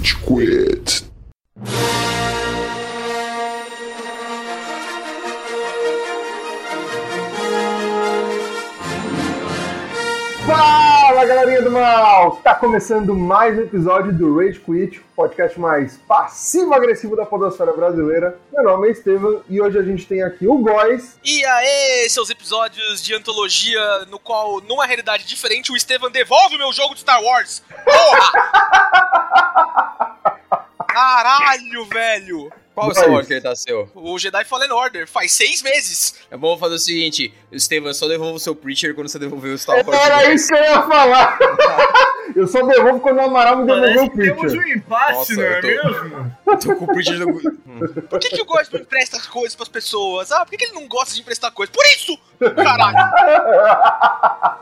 Rage Quit. Galerinha do mal! Tá começando mais um episódio do Rage Quit, o podcast mais passivo-agressivo da podosfera brasileira. Meu nome é Estevam e hoje a gente tem aqui o Góis. E aí, seus episódios de antologia no qual, numa realidade diferente, o Estevam devolve o meu jogo de Star Wars. Porra! Caralho, velho! Qual o Mas- Star Wars que ele tá seu? O Jedi Fallen Order faz seis meses. É bom fazer o seguinte, Estevam, só devolva o seu Preacher quando você devolver o Star Wars. Era isso que eu ia falar! eu só devolvo quando o Amaral me devolveu o que temos um impasse, Nossa, não é eu tô- mesmo? Eu tô com o Preacher do... Por que, que o Góis não empresta as coisas pras pessoas? Ah, por que, que ele não gosta de emprestar coisas? Por isso! Caralho!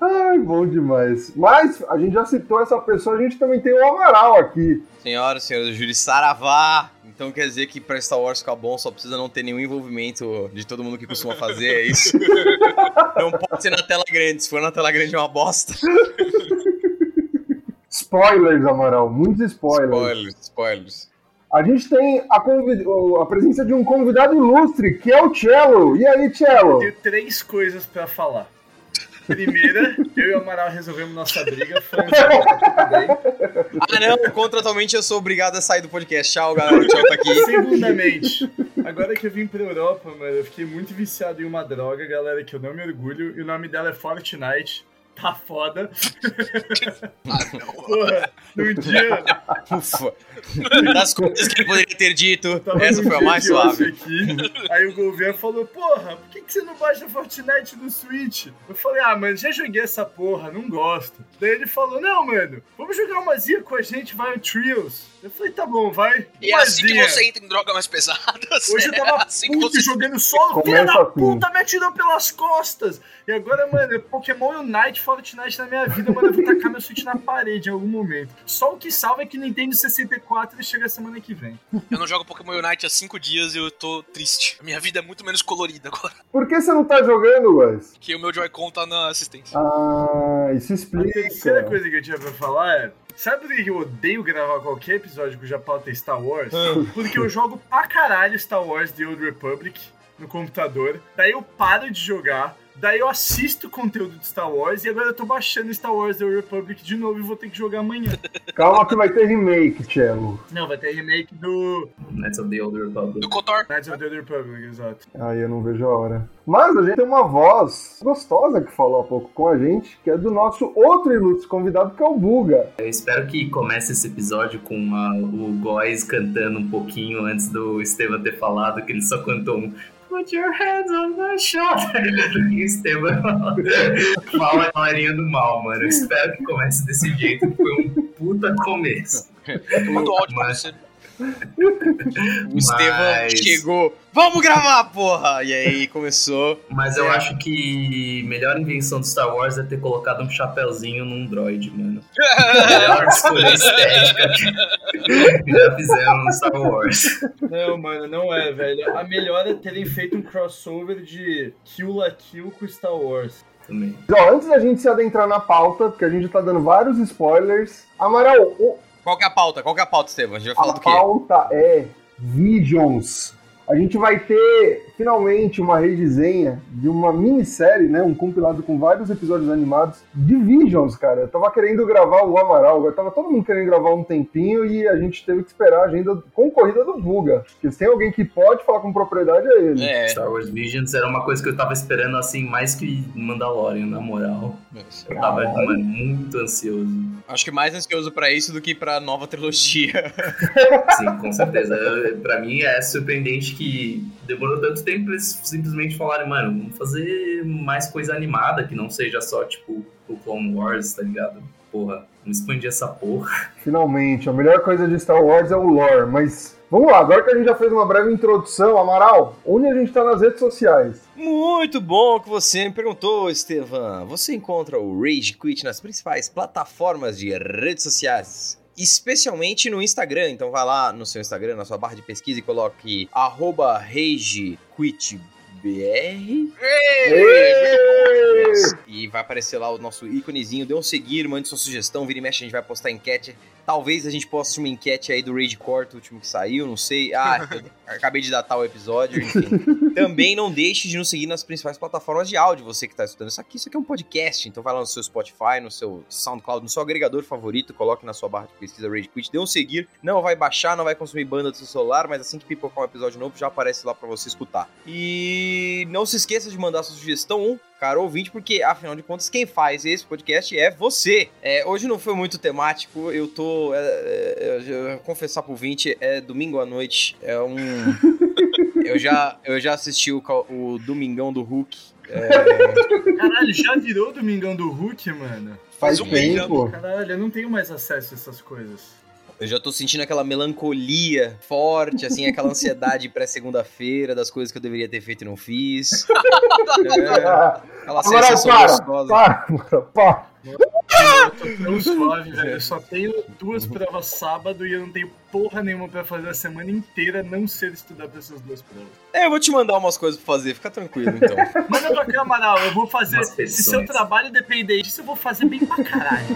Ai, bom demais. Mas a gente já citou essa pessoa, a gente também tem o Amaral aqui. Senhoras e senhores, o Júri Saravá. Então quer dizer que pra Star Wars ficar bom só precisa não ter nenhum envolvimento de todo mundo que costuma fazer, é isso? não pode ser na tela grande, se for na tela grande é uma bosta. Spoilers, Amaral, muitos spoilers. Spoilers, spoilers. A gente tem a, convid- a presença de um convidado ilustre, que é o Cello. E aí, Cello? Tenho três coisas pra falar. Primeira, eu e o Amaral resolvemos nossa briga, foi um. Ah não, contratualmente eu sou obrigado a sair do podcast. Tchau, galera, o tchau tá aqui. Segundamente, agora que eu vim pra Europa, mano, eu fiquei muito viciado em uma droga, galera, que eu não me orgulho, e o nome dela é Fortnite. Tá foda. Porra, num dia Ufa. Das coisas que ele poderia ter dito, essa foi a mais suave. Aqui, aí o governo falou, porra, por que, que você não baixa Fortnite no Switch? Eu falei, ah, mas já joguei essa porra, não gosto. Daí ele falou, não, mano, vamos jogar uma zinha com a gente, vai o Trials. Eu falei, tá bom, vai. E é Uma assim que você entra em droga mais pesadas. Hoje eu é tava assim que puto você... jogando solo, filha da assim. puta, me atirou pelas costas. E agora, mano, é Pokémon Unite, Fortnite na minha vida, mano, eu vou tacar meu Switch na parede em algum momento. Só o que salva é que Nintendo 64 ele chega semana que vem. Eu não jogo Pokémon Unite há cinco dias e eu tô triste. A minha vida é muito menos colorida agora. Por que você não tá jogando, Wes? Que o meu Joy-Con tá na assistência. Ah, isso A explica. terceira coisa que eu tinha pra falar é. Sabe por que eu odeio gravar qualquer episódio cuja pauta é Star Wars? Porque eu jogo pra caralho Star Wars The Old Republic no computador, daí eu paro de jogar, daí eu assisto conteúdo de Star Wars e agora eu tô baixando Star Wars The Republic de novo e vou ter que jogar amanhã. Calma que vai ter remake, Cello. Não, vai ter remake do Knights of the Old Republic. Do Kotor. Knights of the Old Republic, exato. Aí eu não vejo a hora. Mas a gente tem uma voz gostosa que falou há pouco com a gente, que é do nosso outro ilustre convidado, que é o Buga. Eu espero que comece esse episódio com a- o Góis cantando um pouquinho antes do Estevam ter falado que ele só cantou um Put your hands on my shoulder. E o Estevam fala a galerinha do mal, mano. Eu espero que comece desse jeito, foi um puta começo. Eu mando áudio pra você. O Mas- chegou, vamos gravar, porra! E aí começou. Mas eu acho que a melhor invenção do Star Wars é ter colocado um chapéuzinho num droid, mano. Melhor escolha estética que já fizeram no Star Wars. Não, mano, não é, velho. A melhor é terem feito um crossover de Kill la Kill com Star Wars. Também. Ó, antes da gente se adentrar na pauta, porque a gente tá dando vários spoilers. Amaral, o- Qual que é a pauta? Qual que é a pauta, Estevam? A gente vai falar a do quê? pauta é Visions. A gente vai ter finalmente uma redesenha de uma minissérie, né? Um compilado com vários episódios animados de Visions, cara. Eu tava querendo gravar o Amaral, eu tava todo mundo querendo gravar um tempinho e a gente teve que esperar a agenda concorrida do Buga. Porque se tem alguém que pode falar com propriedade é ele. É, Star Wars Visions era uma coisa que eu tava esperando assim mais que Mandalorian, na moral. Eu tava mano, muito ansioso. acho que mais ansioso pra isso do que pra nova trilogia. Sim, com certeza. Eu- Pra mim é surpreendente que demorou tanto tempo pra eles simplesmente falarem, mano, vamos fazer mais coisa animada, que não seja só, tipo, o Clone Wars, tá ligado? Porra, vamos expandir essa porra. Finalmente, a melhor coisa de Star Wars é o lore, mas vamos lá, agora que a gente já fez uma breve introdução, Amaral, onde a gente tá nas redes sociais? Muito bom que você me perguntou, Estevam. Você encontra o Rage Quit nas principais plataformas de redes sociais. Especialmente no Instagram, então vai lá no seu Instagram, na sua barra de pesquisa e coloque arroba. E vai aparecer lá o nosso íconezinho. Dê um seguir, mande sua sugestão, vira e mexe, a gente vai postar enquete. Talvez a gente poste uma enquete aí do Rage Court, o último que saiu, não sei. Ah, acabei de datar o episódio, enfim. Também não deixe de nos seguir nas principais plataformas de áudio, você que está escutando isso aqui. Isso aqui é um podcast, então vai lá no seu Spotify, no seu SoundCloud, no seu agregador favorito, coloque na sua barra de pesquisa Rage Quit, dê um seguir. Não vai baixar, não vai consumir banda do seu celular, mas assim que pipocar um episódio novo, já aparece lá para você escutar. E não se esqueça de mandar sua sugestão, caro ouvinte, porque afinal de contas, quem faz esse podcast é você. É, hoje não foi muito temático, eu tô. É, é, eu, confessar pro ouvinte, é domingo à noite, é um. eu, já, eu já assisti o, o Domingão do Hulk. É... Caralho, já virou Domingão do Hulk, mano? Faz, Faz um tempo. Caralho, eu não tenho mais acesso a essas coisas. Eu já tô sentindo aquela melancolia forte, assim, aquela ansiedade pré-segunda-feira das coisas que eu deveria ter feito e não fiz. é, aquela sensação para, gostosa. Para, para, para. Eu tô tão suave, velho. Eu só tenho duas provas sábado e eu não tenho porra nenhuma pra fazer a semana inteira, não ser estudar pra essas duas provas. É, eu vou te mandar umas coisas pra fazer, fica tranquilo então. Manda pra cá, Amaral, eu vou fazer. Se seu trabalho depender disso, eu vou fazer bem pra caralho.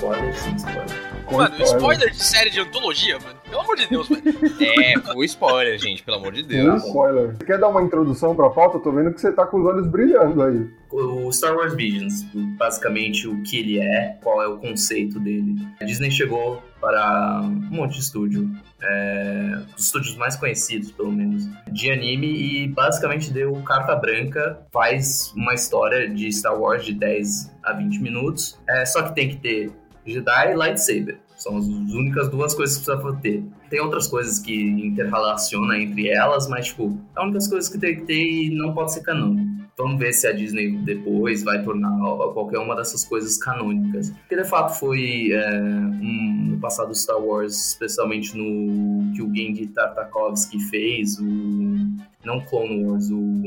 Spoiler, sim, spoiler. Mano, spoiler de série de antologia, mano. Pelo amor de Deus, velho. É, foi spoiler, gente, pelo amor de Deus. spoiler. Você quer dar uma introdução pra pauta? Eu tô vendo que você tá com os olhos brilhando aí. O Star Wars Visions, basicamente o que ele é, qual é o conceito dele. A Disney chegou para um monte de estúdio, é, os estúdios mais conhecidos, pelo menos, de anime e basicamente deu carta branca, faz uma história de Star Wars de 10 a 20 minutos, é, só que tem que ter Jedi e lightsaber. São as únicas duas coisas que precisa ter. Tem outras coisas que interrelacionam entre elas, mas, tipo, é a única coisa que tem que ter e não pode ser canônico. Vamos ver se a Disney depois vai tornar qualquer uma dessas coisas canônicas. Porque de fato foi é, um, no passado Star Wars, especialmente no que o Genji Tartakovsky fez, o não Clone Wars, o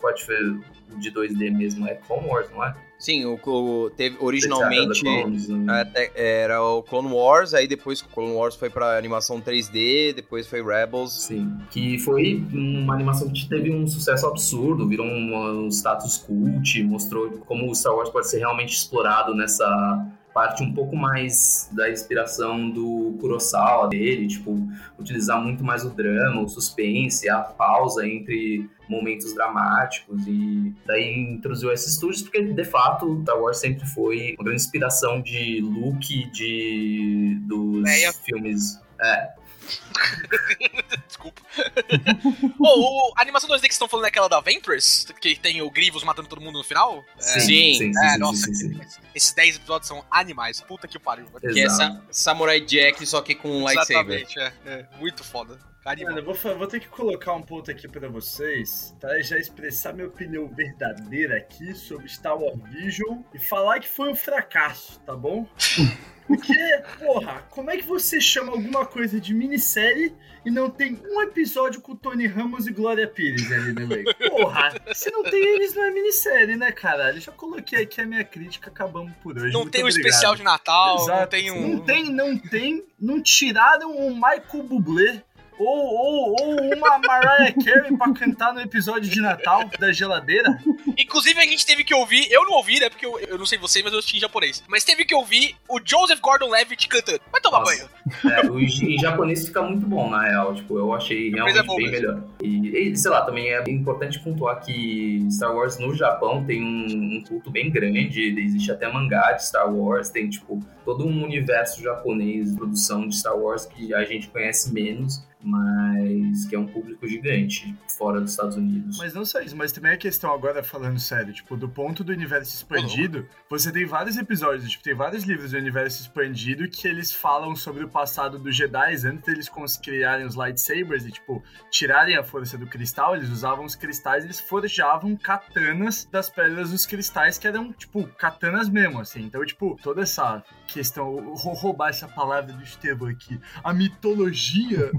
pode o de 2D mesmo, é Clone Wars, não é? Sim, o, o teve originalmente Clones, né? era o Clone Wars, aí depois o Clone Wars foi para animação 3D, depois foi Rebels. Sim, que foi uma animação que teve um sucesso absurdo, virou um, um status cult, mostrou como o Star Wars pode ser realmente explorado nessa parte um pouco mais da inspiração do Kurosawa dele, tipo, utilizar muito mais o drama, o suspense, a pausa entre momentos dramáticos e daí introduziu esses estúdios porque de fato Star Wars sempre foi uma grande inspiração de look de dos filmes. É, Desculpa. oh, a animação 2D que estão falando é aquela da Ventress, que tem o Grievous matando todo mundo no final? Sim, é, sim, sim, é, sim, nossa, sim, sim, esses 10 episódios são animais. Puta que pariu. Que é sa Samurai Jack, só que com um lightsaber. Exatamente, é, é. Muito foda. Mano, eu vou, vou, ter que colocar um ponto aqui para vocês? E já expressar minha opinião verdadeira aqui sobre Star Wars Vision e falar que foi um fracasso, tá bom? Porque, porra, como é que você chama alguma coisa de minissérie e não tem um episódio com Tony Ramos e Glória Pires ali no meio? Porra, se não tem eles, não é minissérie, né, caralho? Já coloquei aqui a minha crítica, acabamos por hoje. Não Muito tem um obrigado. especial de Natal, Exato. não tem um. Não tem, não tem. Não tiraram o Michael Bublé ou, ou, ou uma Mariah Carey pra cantar no episódio de Natal da geladeira. Inclusive, a gente teve que ouvir, eu não ouvi, né? Porque eu, eu não sei você, mas eu assisti em japonês. Mas teve que ouvir o Joseph Gordon-Levitt cantando. Vai tomar Nossa. banho. É, o, em japonês fica muito bom, na real. Tipo, eu achei realmente é bom bem mesmo. melhor. E, e, sei lá, também é importante pontuar que Star Wars no Japão tem um, um culto bem grande. Existe até mangá de Star Wars. Tem, tipo, todo um universo japonês de produção de Star Wars que a gente conhece menos mas que é um público gigante fora dos Estados Unidos. Mas não só isso, mas também a questão agora falando sério, tipo, do ponto do universo expandido, você tem vários episódios, tipo, tem vários livros do universo expandido que eles falam sobre o passado dos Jedi antes deles criarem os lightsabers e, tipo, tirarem a força do cristal, eles usavam os cristais, eles forjavam katanas das pedras dos cristais que eram, tipo, katanas mesmo, assim. Então, tipo, toda essa questão, vou roubar essa palavra do Estevão aqui, a mitologia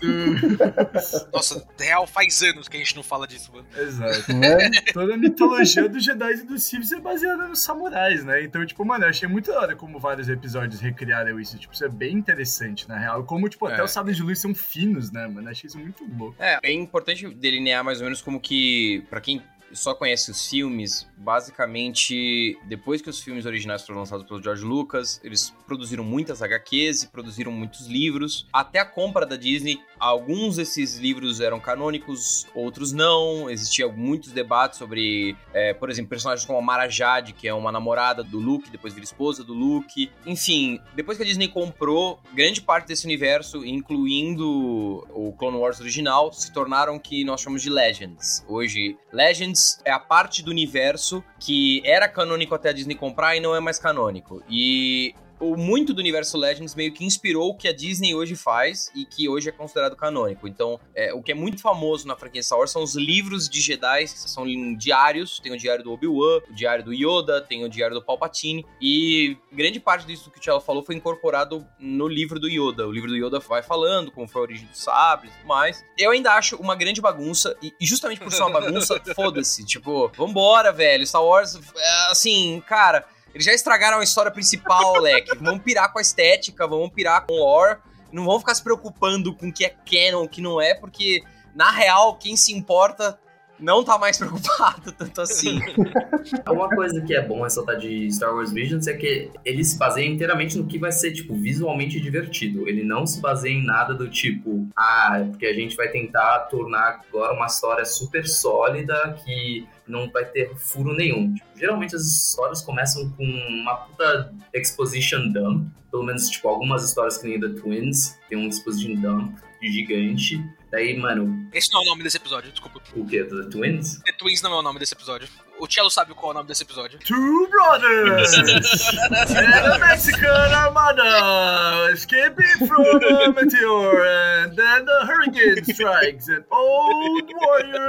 Nossa, real, faz anos que a gente não fala disso, mano. Exato. Né? Toda a mitologia dos Jedi e dos Sith é baseada nos samurais, né? Então, tipo, mano, eu achei muito da hora como vários episódios recriaram isso. Tipo, isso é bem interessante, na real. Como, tipo, até É. os sabres de luz são finos, né, mano? Eu achei isso muito louco. É, é importante delinear mais ou menos como que, pra quem só conhece os filmes, basicamente, depois que os filmes originais foram lançados pelo George Lucas, eles produziram muitas HQs e produziram muitos livros. Até a compra da Disney, alguns desses livros eram canônicos, outros não. Existiam muitos debates sobre, é, por exemplo, personagens como a Mara Jade, que é uma namorada do Luke, depois vira esposa do Luke. Enfim, depois que a Disney comprou grande parte desse universo, incluindo o Clone Wars original, se tornaram o que nós chamamos de Legends. Hoje, Legends é a parte do universo que era canônico até a Disney comprar e não é mais canônico. E o muito do universo Legends meio que inspirou o que a Disney hoje faz e que hoje é considerado canônico. Então, é, o que é muito famoso na franquia Star Wars são os livros de Jedi, que são em diários. Tem o diário do Obi-Wan, o diário do Yoda, tem o diário do Palpatine. E grande parte disso que o Tchelo falou foi incorporado no livro do Yoda. O livro do Yoda vai falando como foi a origem dos sabres e tudo mais. Eu ainda acho uma grande bagunça, e e justamente por ser uma bagunça, foda-se. Tipo, vambora, velho. Star Wars, é, assim, cara. Eles já estragaram a história principal, leque. Vamos pirar com a estética, vamos pirar com o lore. Não vão ficar se preocupando com o que é canon, o que não é, porque, na real, quem se importa não tá mais preocupado tanto assim. Uma coisa que é bom ressaltar de Star Wars Visions é que ele se baseia inteiramente no que vai ser, tipo, visualmente divertido. Ele não se baseia em nada do tipo, ah, porque a gente vai tentar tornar agora uma história super sólida que não vai ter furo nenhum. Tipo, geralmente as histórias começam com uma puta exposition dump. Pelo menos, tipo, algumas histórias que nem The Twins tem um exposition dump gigante. Daí, mano, Esse não é o nome desse episódio, desculpa. o que? The Twins? The Twins não é o nome desse episódio. O Cello sabe qual é o nome desse episódio. Two brothers and a Mexican armada escaping from a meteor, and then the hurricane strikes an old warrior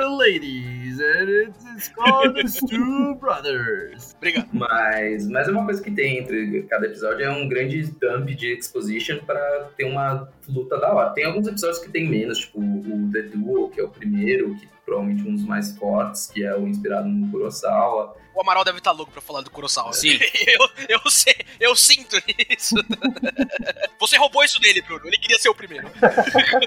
and it's, called the Two Brothers. Obrigado. Mas, mas é uma coisa que tem entre cada episódio, é um grande dump de exposition pra ter uma luta da hora. Tem alguns episódios que tem menos, tipo o The Duel, que é o primeiro, que provavelmente um dos mais fortes, que é o inspirado no Kurosawa. O Amaral deve estar louco pra falar do Kurosawa. Sim. eu, eu, sei, eu sinto isso. Você roubou isso dele, Bruno. Ele queria ser o primeiro.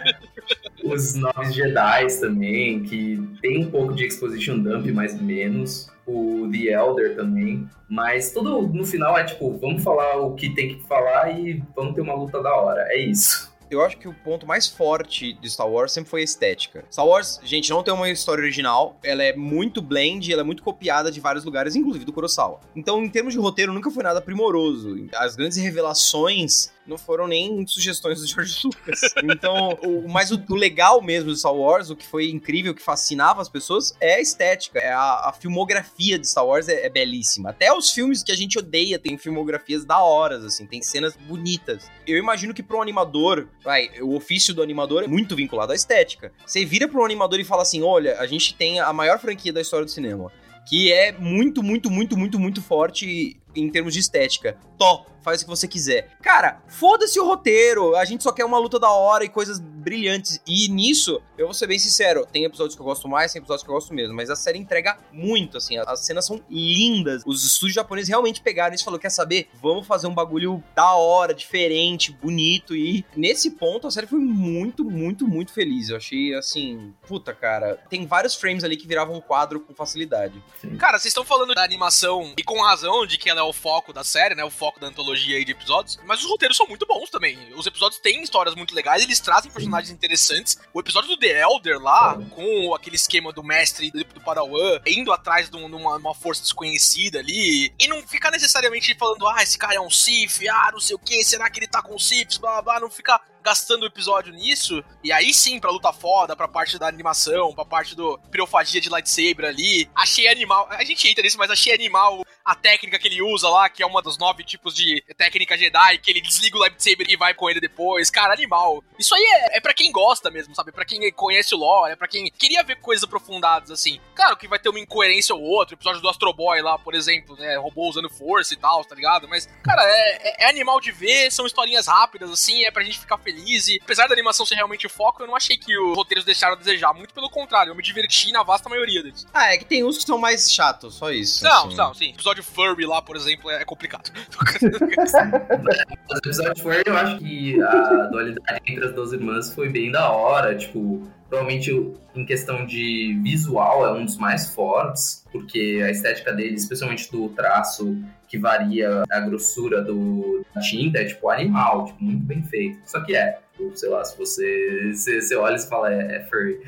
Os Nomes Jedi também, que tem um pouco de exposition dump, mas menos. O The Elder também. Mas tudo no final é tipo, vamos falar o que tem que falar e vamos ter uma luta da hora. É isso. Eu acho que o ponto mais forte de Star Wars sempre foi a estética. Star Wars, gente, não tem uma história original, ela é muito blend, ela é muito copiada de vários lugares, inclusive do Kurosawa. Então, em termos de roteiro, nunca foi nada primoroso. As grandes revelações não foram nem sugestões do George Lucas. Então, o, mas o, o legal mesmo de Star Wars, o que foi incrível, que fascinava as pessoas, é a estética. É a, a filmografia de Star Wars é, é belíssima. Até os filmes que a gente odeia tem filmografias da horas, assim, tem cenas bonitas. Eu imagino que para um animador, vai, o ofício do animador é muito vinculado à estética. Você vira para um animador e fala assim: olha, a gente tem a maior franquia da história do cinema. Que é muito, muito, muito, muito, muito forte em termos de estética. Tó, faz o que você quiser. Cara, foda-se o roteiro. A gente só quer uma luta da hora e coisas brilhantes. E nisso, eu vou ser bem sincero, tem episódios que eu gosto mais, tem episódios que eu gosto menos, mas a série entrega muito, assim, as cenas são lindas. Os estúdios japoneses realmente pegaram isso e falaram, quer saber? Vamos fazer um bagulho da hora, diferente, bonito e nesse ponto a série foi muito, muito, muito feliz. Eu achei, assim, puta, cara, tem vários frames ali que viravam um quadro com facilidade. Cara, vocês estão falando da animação e com razão de que ela é o foco da série, né? O foco da antologia aí de episódios. Mas os roteiros são muito bons também. Os episódios têm histórias muito legais, eles trazem personagens interessantes. O episódio do The Elder lá, com aquele esquema do mestre e do, Padawan, indo atrás de um- uma, uma força desconhecida ali. E não ficar necessariamente falando, ah, esse cara é um Sith, ah, não sei o que, será que ele tá com Siths, blá blá blá. Não ficar gastando o episódio nisso. E aí sim, pra luta foda, pra parte da animação, pra parte do pirofagia de lightsaber ali. Achei animal. A gente entra nisso, mas achei animal a técnica que ele usa lá, que é uma dos nove tipos de técnica Jedi, que ele desliga o lightsaber e vai com ele depois. Cara, animal. Isso aí é, é para quem gosta mesmo, sabe? Pra quem conhece o lore, é pra quem queria ver coisas aprofundadas, assim. Claro que vai ter uma incoerência ou outra, o episódio do Astro Boy lá, por exemplo, né? Robô usando força e tal, tá ligado? Mas, cara, é, é, é animal de ver, são historinhas rápidas, assim, é pra gente ficar feliz. E apesar da animação ser realmente o foco, eu não achei que os roteiros deixaram a desejar. Muito pelo contrário, eu me diverti na vasta maioria deles. Ah, é que tem uns que são mais chatos, só isso. Não, assim. não, sim. O episódio Furry lá, por exemplo, é complicado. Os episódios Furry, eu acho que a dualidade entre as duas irmãs foi bem da hora, tipo, provavelmente em questão de visual é um dos mais fortes, porque a estética dele, especialmente do traço que varia a grossura do da tinta, é tipo animal, tipo, muito bem feito. Só que é, tipo, sei lá, se você, se, você olha e fala, é, é furry.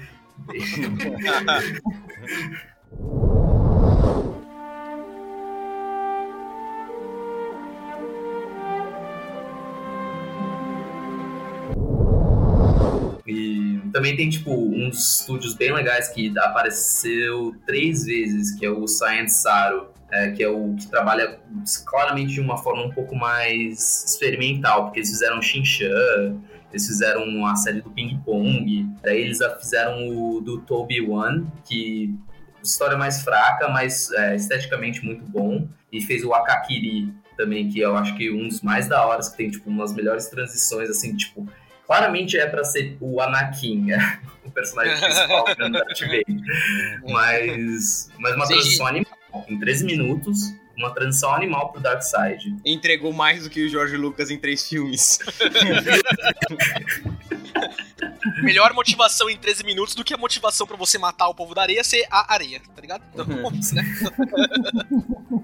também tem, tipo, uns estúdios bem legais que apareceu três vezes, que é o Science Saru, é, que é o que trabalha claramente de uma forma um pouco mais experimental, porque eles fizeram Shinchan, eles fizeram a série do Ping Pong, daí eles fizeram o do Toby One, que história mais fraca, mas é, esteticamente muito bom, e fez o Akakiri também, que eu acho que um dos mais da hora, que tem, tipo, umas melhores transições, assim, tipo, claramente é pra ser o Anakin, né? o personagem principal do Darth Vader. Mas, mas uma Sim. transição animal. Em 13 minutos, uma transição animal pro Dark Side. Entregou mais do que o Jorge Lucas em três filmes. Melhor motivação em 13 minutos do que a motivação pra você matar o povo da areia ser a areia, tá ligado? Então, né?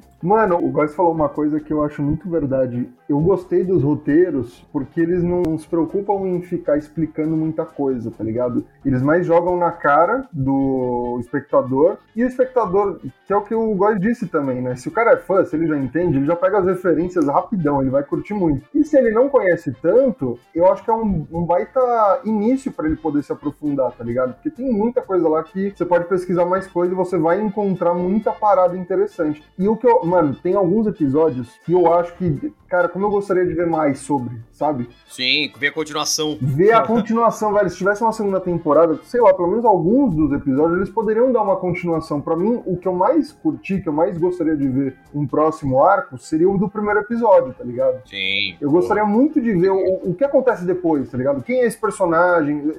Mano, o Góis falou uma coisa que eu acho muito verdade. Eu gostei dos roteiros porque eles não se preocupam em ficar explicando muita coisa, tá ligado? Eles mais jogam na cara do espectador e o espectador, que é o que o Góis disse também, né? Se o cara é fã, se ele já entende, ele já pega as referências rapidão, ele vai curtir muito. E se ele não conhece tanto, eu acho que é um, um baita início pra ele poder se aprofundar, tá ligado? Porque tem muita coisa lá que você pode pesquisar mais coisa e você vai encontrar muita parada interessante. E o que eu, mano, tem alguns episódios que eu acho que, cara, como eu gostaria de ver mais sobre, sabe? Sim, ver a continuação. Ver a continuação, velho. Se tivesse uma segunda temporada, sei lá, pelo menos alguns dos episódios, eles poderiam dar uma continuação. Pra mim, o que eu mais curti, que eu mais gostaria de ver um próximo arco, seria o do primeiro episódio, tá ligado? Sim. Eu gostaria muito de ver o, o que acontece depois, tá ligado? Quem é esse personagem?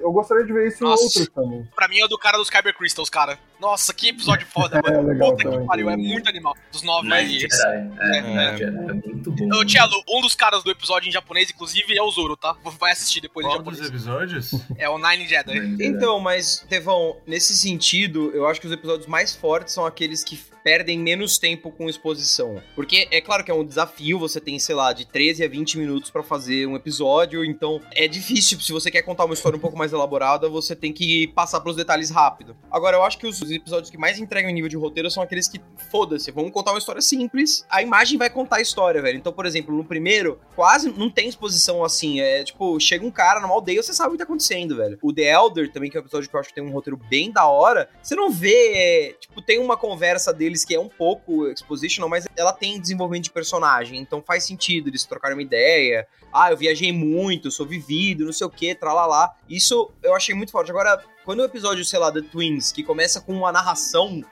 Eu gostaria de ver isso Nossa. em outros também. Pra mim é o do cara dos Kyber Crystals, cara. Nossa, que episódio foda, mano. É, legal Puta que pariu, é muito animal. Dos nove aí. É, É, Night Jedi. É muito bom. Ô, Tiago, um dos caras do episódio em japonês, inclusive, é o Zoro, tá? Vai assistir depois em Qual dos japonês. episódios? É o Nine Jedi. Então, mas, Tevão, nesse sentido, eu acho que os episódios mais fortes são aqueles que perdem menos tempo com exposição. Porque é claro que é um desafio, você tem, sei lá, de 13 a 20 minutos pra fazer um episódio, então é difícil, se você quer contar uma história um pouco mais elaborada, você tem que passar pelos detalhes rápido. Agora, eu acho que os episódios que mais entregam nível de roteiro são aqueles que, foda-se, vamos contar uma história simples, a imagem vai contar a história, velho. Então, por exemplo, no primeiro, quase não tem exposição assim, é tipo, chega um cara numa aldeia, você sabe o que tá acontecendo, velho. O The Elder também, que é um episódio que eu acho que tem um roteiro bem da hora, você não vê, é, tipo, tem uma conversa deles que é um pouco expositional, mas ela tem desenvolvimento de personagem, então faz sentido eles trocarem uma ideia. Ah, eu viajei muito, sou vivido, não sei o que, tralalá. Isso eu achei muito forte. Agora, quando o episódio, sei lá, The Twins, que começa com uma narração.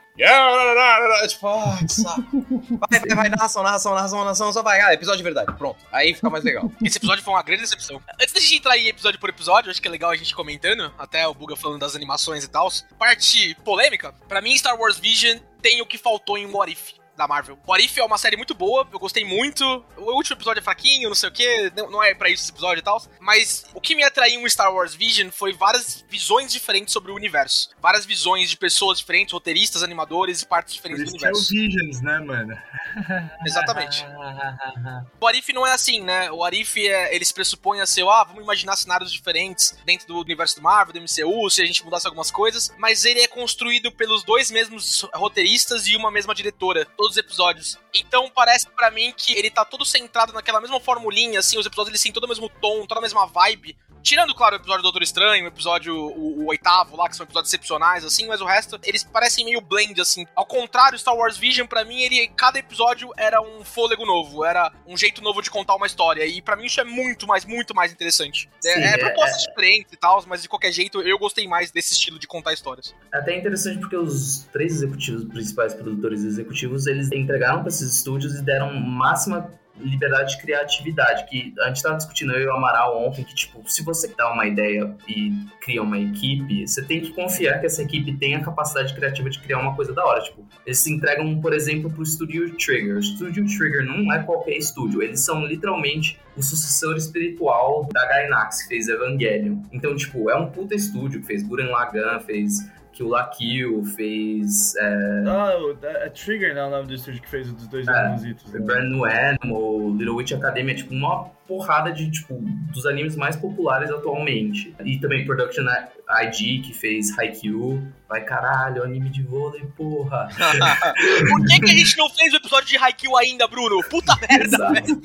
Tipo, ah, que saco. Vai, vai, vai, narração, narração, narração, narração, só vai. Ah, episódio de verdade, pronto. Aí fica mais legal. Esse episódio foi uma grande decepção. Antes da gente entrar em episódio por episódio, acho que é legal a gente comentando, até o Buga falando das animações e tal. Parte polêmica, pra mim Star Wars Vision tem o que faltou em What If. Da Marvel. What If é uma série muito boa, eu gostei muito. O último episódio é fraquinho, não sei o que, não, é pra isso esse episódio e tal. Mas o que me atraiu em Star Wars Vision foi várias visões diferentes sobre o universo. Várias visões de pessoas diferentes, roteiristas, animadores e partes Por diferentes do que é o universo. Visions, né, mano? Exatamente. O Arif não é assim, né? O Arif, é, ele se pressupõe a ser, ah, vamos imaginar cenários diferentes dentro do universo do Marvel, do MCU, se a gente mudasse algumas coisas, mas ele é construído pelos dois mesmos roteiristas e uma mesma diretora, todos os episódios. Então parece pra mim que ele tá todo centrado naquela mesma formulinha, assim, os episódios eles têm todo o mesmo tom, toda a mesma vibe, Tirando, claro, o episódio do Doutor Estranho, o episódio, o, o oitavo lá, que são episódios excepcionais, assim, mas o resto, eles parecem meio blend, assim. Ao contrário, Star Wars Vision, pra mim, ele, cada episódio era um fôlego novo, era um jeito novo de contar uma história. E pra mim isso é muito mais, muito mais interessante. É, Sim, é, é- propostas diferentes e tal, mas de qualquer jeito, eu gostei mais desse estilo de contar histórias. É até interessante porque os três executivos, principais produtores executivos, eles entregaram para esses estúdios e deram máxima liberdade de criatividade. Que a gente tava discutindo eu e o Amaral ontem que, tipo, se você dá uma ideia e cria uma equipe, você tem que confiar que essa equipe tem a capacidade criativa de criar uma coisa da hora. Tipo, eles se entregam, por exemplo, pro Studio Trigger. O Studio Trigger não é qualquer estúdio, eles são literalmente o sucessor espiritual da Gainax, que fez Evangelion. Então, tipo, é um puta estúdio que fez Gurren Lagann, fez Kill la Kill, fez é, Ah, o- é é Trigger, né? O nome do estúdio que fez os dois É, animositos. né? Brand New Animal, Little Witch Academia, tipo, uma porrada de, tipo, dos animes mais populares atualmente. E também Production ID, que fez Haikyuu. Vai, caralho, anime de vôlei, porra. Por que, que a gente não fez o episódio de Haikyuu ainda, Bruno? Puta merda! Exato.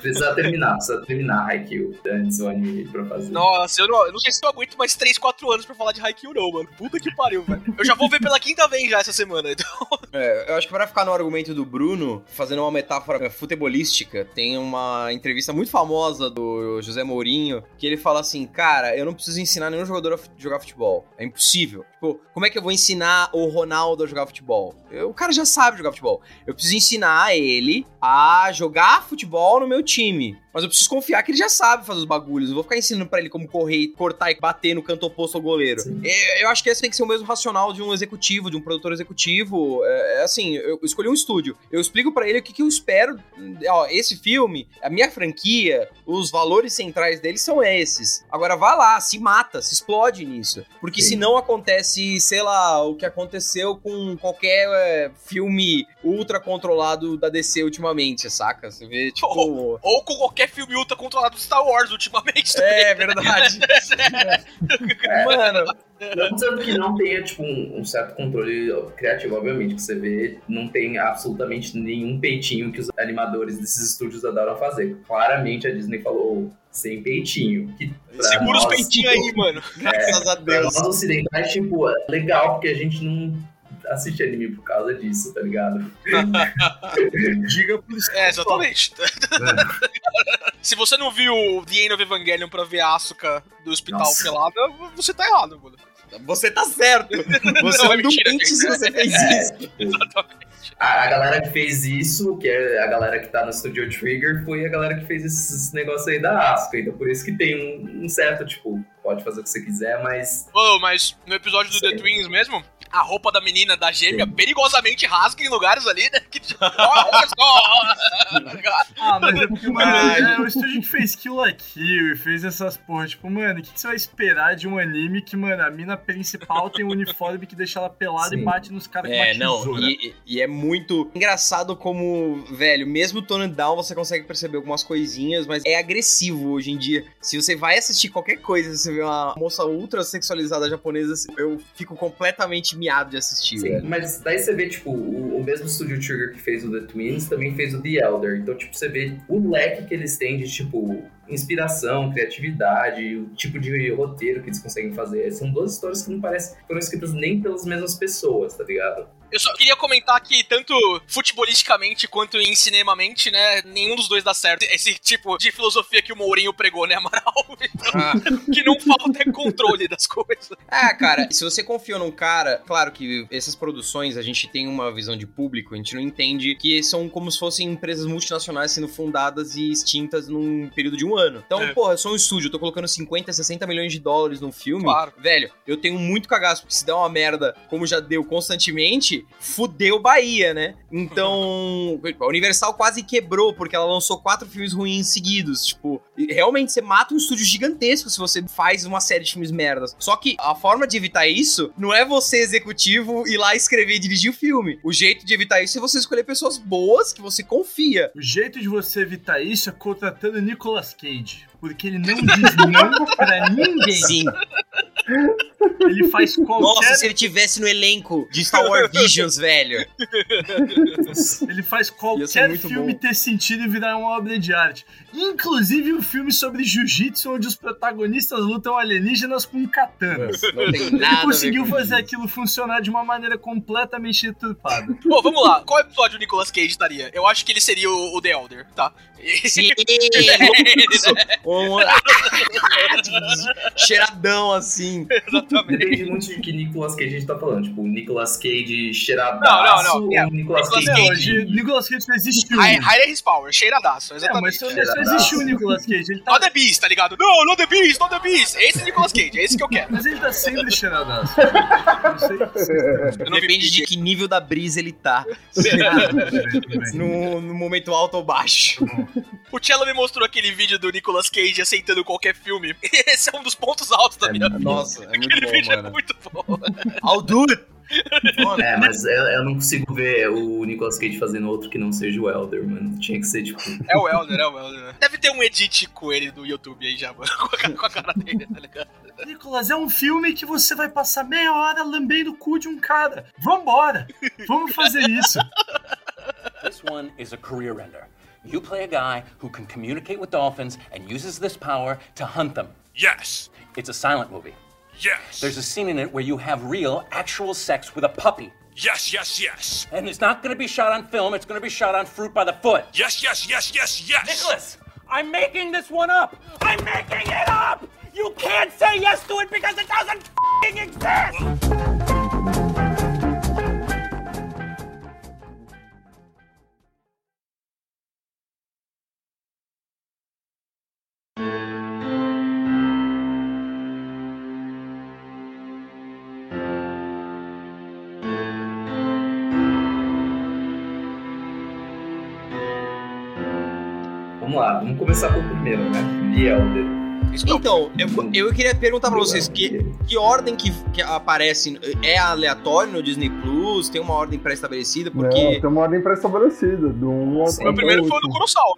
precisa terminar, precisa terminar Haikyuu antes do anime pra fazer. Nossa, eu não, eu não sei se eu aguento mais 3, 4 anos pra falar de Haikyuu, não, mano. Puta que pariu, velho. Eu já vou ver pela quinta vez já essa semana. Então... É, eu acho que para ficar no argumento do Bruno, fazendo uma metáfora futebolística, tem uma entrevista muito famosa do José Mourinho, que ele fala assim, cara, eu não preciso ensinar nenhum jogador a fu- jogar futebol. É impossível. Tipo, como é que eu vou ensinar o Ronaldo a jogar futebol? Eu- o cara já sabe jogar futebol. Eu preciso ensinar ele a jogar futebol no meu time. Mas eu preciso confiar que ele já sabe fazer os bagulhos. Eu vou ficar ensinando pra ele como correr, cortar e bater no canto oposto ao goleiro. Sim. É, Eu acho que esse tem que ser o mesmo racional de um executivo, de um produtor executivo. É, é assim, eu escolhi um estúdio. Eu explico pra ele o que, que eu espero. Ó, esse filme, a minha franquia, os valores centrais dele são esses. Agora vá lá, se mata, se explode nisso. Porque Sim. se não acontece, sei lá, o que aconteceu com qualquer é, filme ultra controlado da DC ultimamente, saca? Você vê, tipo. Ou com qualquer filme ultra controlado do Star Wars ultimamente. É verdade. Mano, Não dizendo que não tenha, tipo, um, um certo controle criativo, obviamente, que você vê, não tem absolutamente nenhum peitinho que os animadores desses estúdios adoram fazer. Claramente a Disney falou sem peitinho. Que Segura os nós- peitinhos aí, mano. graças a Pra Deus. nós ocidentais, tipo, é legal, porque a gente não assiste anime por causa disso, tá ligado? Diga por isso. É, exatamente. Se você não viu The End of Evangelion pra ver a Asuka do hospital Nossa. pelada, você tá errado, mano. Você tá certo. Você Não, é é mentira, gente. se você fez É. isso. Exatamente. A, a galera que fez isso, que é a galera que tá no Studio Trigger, foi a galera que fez esses negócios aí da Asuka. Então por isso que tem um, um certo, tipo, pode fazer o que você quiser, mas Ô, mas no episódio do The Sim. Twins mesmo, a roupa da menina da gêmea perigosamente rasga em lugares ali, né? Que, olha só! Ah, mas é porque, mano, é o estúdio que fez Kill la Kill e fez essas porra. Tipo, mano, o que, que você vai esperar de um anime que, mano, a mina principal tem um uniforme que deixa ela pelada Sim. e bate nos caras com É, não, tesoura? e, e é muito engraçado como, velho, mesmo Tone Down você consegue perceber algumas coisinhas, mas é agressivo hoje em dia. Se você vai assistir qualquer coisa, você vê uma moça ultra sexualizada japonesa, eu fico completamente miado de assistir, Sim, velho. mas daí você vê, tipo, o, o mesmo Studio Trigger que fez o The Twins também fez o The Elder. Então, tipo, você vê o leque que eles têm de, tipo, inspiração, criatividade, o tipo de roteiro que eles conseguem fazer. São duas histórias que não parecem que foram escritas nem pelas mesmas pessoas, tá ligado? Eu só queria comentar que, tanto futebolisticamente quanto em cinemamente, né, nenhum dos dois dá certo. Esse tipo de filosofia que o Mourinho pregou, né, Amaral? Então, Ah, que não falta é controle das coisas. É, cara, se você confia num cara, claro que essas produções a gente tem uma visão de público, a gente não entende que são como se fossem empresas multinacionais sendo fundadas e extintas num período de um ano. Então, É. porra, eu sou um estúdio, eu tô colocando 50, 60 milhões de dólares num filme. Claro. Velho, eu tenho muito cagaço, porque se der uma merda, como já deu constantemente, fudeu Bahia, né? Então, a Universal quase quebrou, porque ela lançou quatro filmes ruins seguidos. Tipo, realmente você mata um estúdio gigantesco se você faz uma série de filmes merdas. Só que a forma de evitar isso não é você, executivo, ir lá escrever e dirigir o filme. O jeito de evitar isso é você escolher pessoas boas que você confia. O jeito de você evitar isso é contratando Nicolas Cage. stage. Porque ele não diz não pra ninguém. Sim. Ele faz qualquer. Nossa, se ele tivesse no elenco de Star Wars Visions, velho. Ele faz qualquer filme bom. ter sentido e virar uma obra de arte. Inclusive um filme sobre jiu-jitsu, onde os protagonistas lutam alienígenas com katanas. Não tem Ele nada ver conseguiu fazer isso. aquilo funcionar de uma maneira completamente deturpada. Pô, vamos lá. Qual episódio o Nicolas Cage estaria? Eu acho que ele seria o, o The Elder, tá? Sim, um... Cheiradão assim. Exatamente. Depende muito de que Nicolas Cage a gente tá falando. Tipo, o Nicolas Cage cheiradaço Não, não, não. É, o Nicolas Nicolas Cage... Cage. Nicolas Cage não existe um. High power, cheiradaço, É, mas exatamente. só, mas só existe um Nicolas Cage. Ele tá, Not the Beast, tá ligado? Não, not the Beast, not the Beast. Esse é o Nicolas Cage, é esse que eu quero. mas ele tá sempre cheiradaço. Depende de que nível da brisa ele tá. No, no momento alto ou baixo. O Cello me mostrou aquele vídeo do Nicolas Cage aceitando qualquer filme. Esse é um dos pontos altos da minha vida. Nossa, é muito Aquele bom, vídeo é mano. muito bom. I'll do it! É, mas eu, eu não consigo ver o Nicolas Cage fazendo outro que não seja o Elder, mano. Tinha que ser, tipo... É o Elder, é o Elder. Deve ter um edit com ele no YouTube aí já, mano. Com a, com a cara dele, tá ligado? Nicolas, é um filme que você vai passar meia hora lambendo o cu de um cara. Vambora! Vamos fazer isso. This one is a career ender. You play a guy who can communicate with dolphins and uses this power to hunt them. Yes. It's a silent movie. Yes. There's a scene in it where you have real, actual sex with a puppy. yes, yes, yes. And it's not gonna be shot on film, it's gonna be shot on fruit by the foot. Yes, yes, yes, yes, yes. Nicholas, I'm making this one up! I'm making it up! You can't say yes to it because it doesn't fing exist! Vamos lá, vamos começar pelo primeiro, né? The Elder. Isso não. Então, eu, eu queria perguntar pra vocês que, que ordem que, que aparece é aleatório no Disney Plus? Tem uma ordem pré-estabelecida? Não, Porque tem uma ordem pré-estabelecida, do 1 ao Sim. O meu primeiro foi o do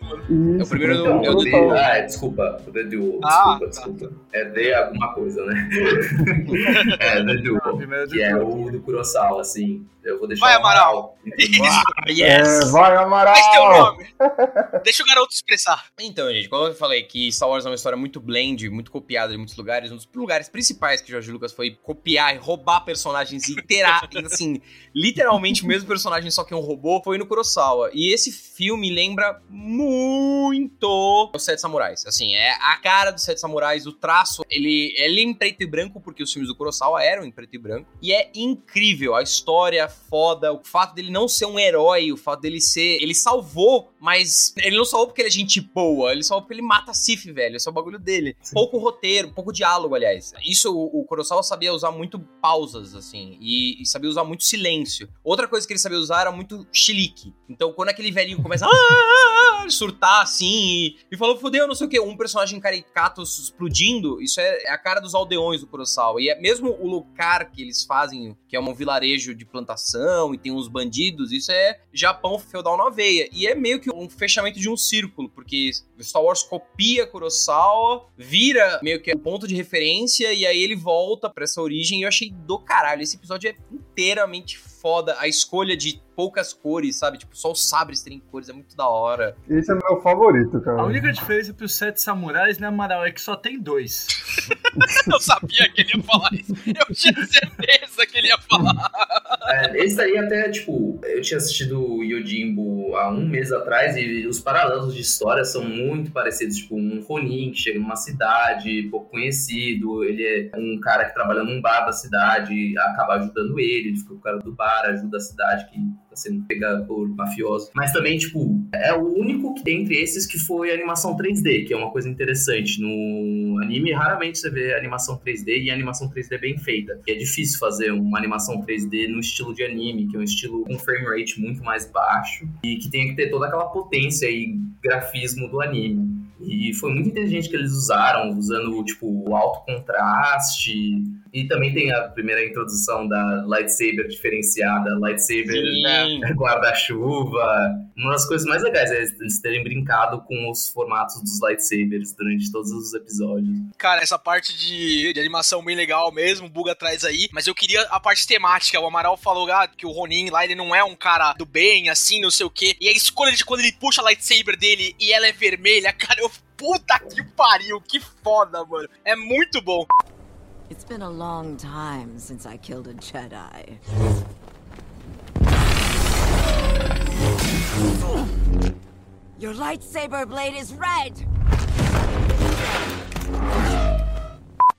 mano. Isso, É o primeiro então, do- é o do- Kurosawa. Ah, desculpa, The Duel. Ah, Desculpa, tá. desculpa. É The alguma coisa, né? é, The Duel. Não, primeiro que é o do Kurosawa, assim. Eu vou deixar Vai, o Amaral. Ah, yes! É, vai, Amaral! Mas teu nome. Deixa o garoto expressar. Então, gente, como eu falei que Star Wars é uma história muito blend, muito copiada em muitos lugares, um dos lugares principais que George Lucas foi copiar e roubar personagens e terá, assim, literalmente o mesmo personagem, só que um robô, foi no Kurosawa. E esse filme lembra muito os Sete Samurais. Assim, é a cara dos Sete Samurais, o traço, ele, ele é em preto e branco, porque os filmes do Kurosawa eram em preto e branco. E é incrível, a história foda, o fato dele não ser um herói, o fato dele ser. Ele salvou, mas ele não salvou porque ele é gente boa, ele salvou porque ele mata Sif, velho. Esse é o bagulho dele. Pouco roteiro, pouco diálogo, aliás. Isso o, o Kurosawa sabia usar muito pausas, assim, e, e sabia usar muito silêncio. Outra coisa que ele sabia usar era muito chilique. Então, quando aquele velhinho começa "Ah", surtar assim e, e falou, fodeu, não sei o que, um personagem caricato explodindo, isso é, é a cara dos aldeões do Kurosawa. E é mesmo o lugar que eles fazem, que é um vilarejo de plantação e tem uns bandidos, isso é Japão feudal na veia. E é meio que um fechamento de um círculo, porque Star Wars copia Kurosawa, vira meio que um ponto de referência e aí ele volta pra essa origem e eu achei do caralho. Esse episódio é inteiramente foda. A escolha de poucas cores, sabe? Tipo, só os sabres terem cores é muito da hora. Esse é meu favorito, cara. A única diferença pros sete samurais, né, Amaral, é que só tem dois. Eu sabia que ele ia falar isso. Eu tinha certeza que ele ia falar. É, esse daí até, tipo, eu tinha assistido o Yojimbo há um mês atrás e os paralelos de história são muito parecidos. Tipo, um Ronin que chega numa cidade pouco conhecido, ele é um cara que trabalha num bar da cidade, acaba ajudando ele, ele fica com o cara do bar, ajuda a cidade que tá sendo pega por mafiosos. Mas também, tipo, é o único que dentre esses que foi animação 3D, que é uma coisa interessante. No anime, raramente você vê animação 3D e animação 3D bem feita. E é difícil fazer uma animação 3D no estilo de anime, que é um estilo com frame rate muito mais baixo e que tem que ter toda aquela potência e grafismo do anime. E foi muito inteligente que eles usaram, usando, tipo, o alto contraste. E também tem a primeira introdução da lightsaber diferenciada, lightsaber Sim. guarda-chuva. Uma das coisas mais legais é eles terem brincado com os formatos dos lightsabers durante todos os episódios. Cara, essa parte de, de animação bem legal mesmo, buga atrás aí, mas eu queria a parte temática. O Amaral falou ah, que o Ronin lá, ele não é um cara do bem, assim, não sei o quê. E a escolha de quando ele puxa a lightsaber dele e ela é vermelha, cara, eu. Puta que pariu, que foda, mano. É muito bom. It's been a long time since I killed a Jedi. Your lightsaber blade is red!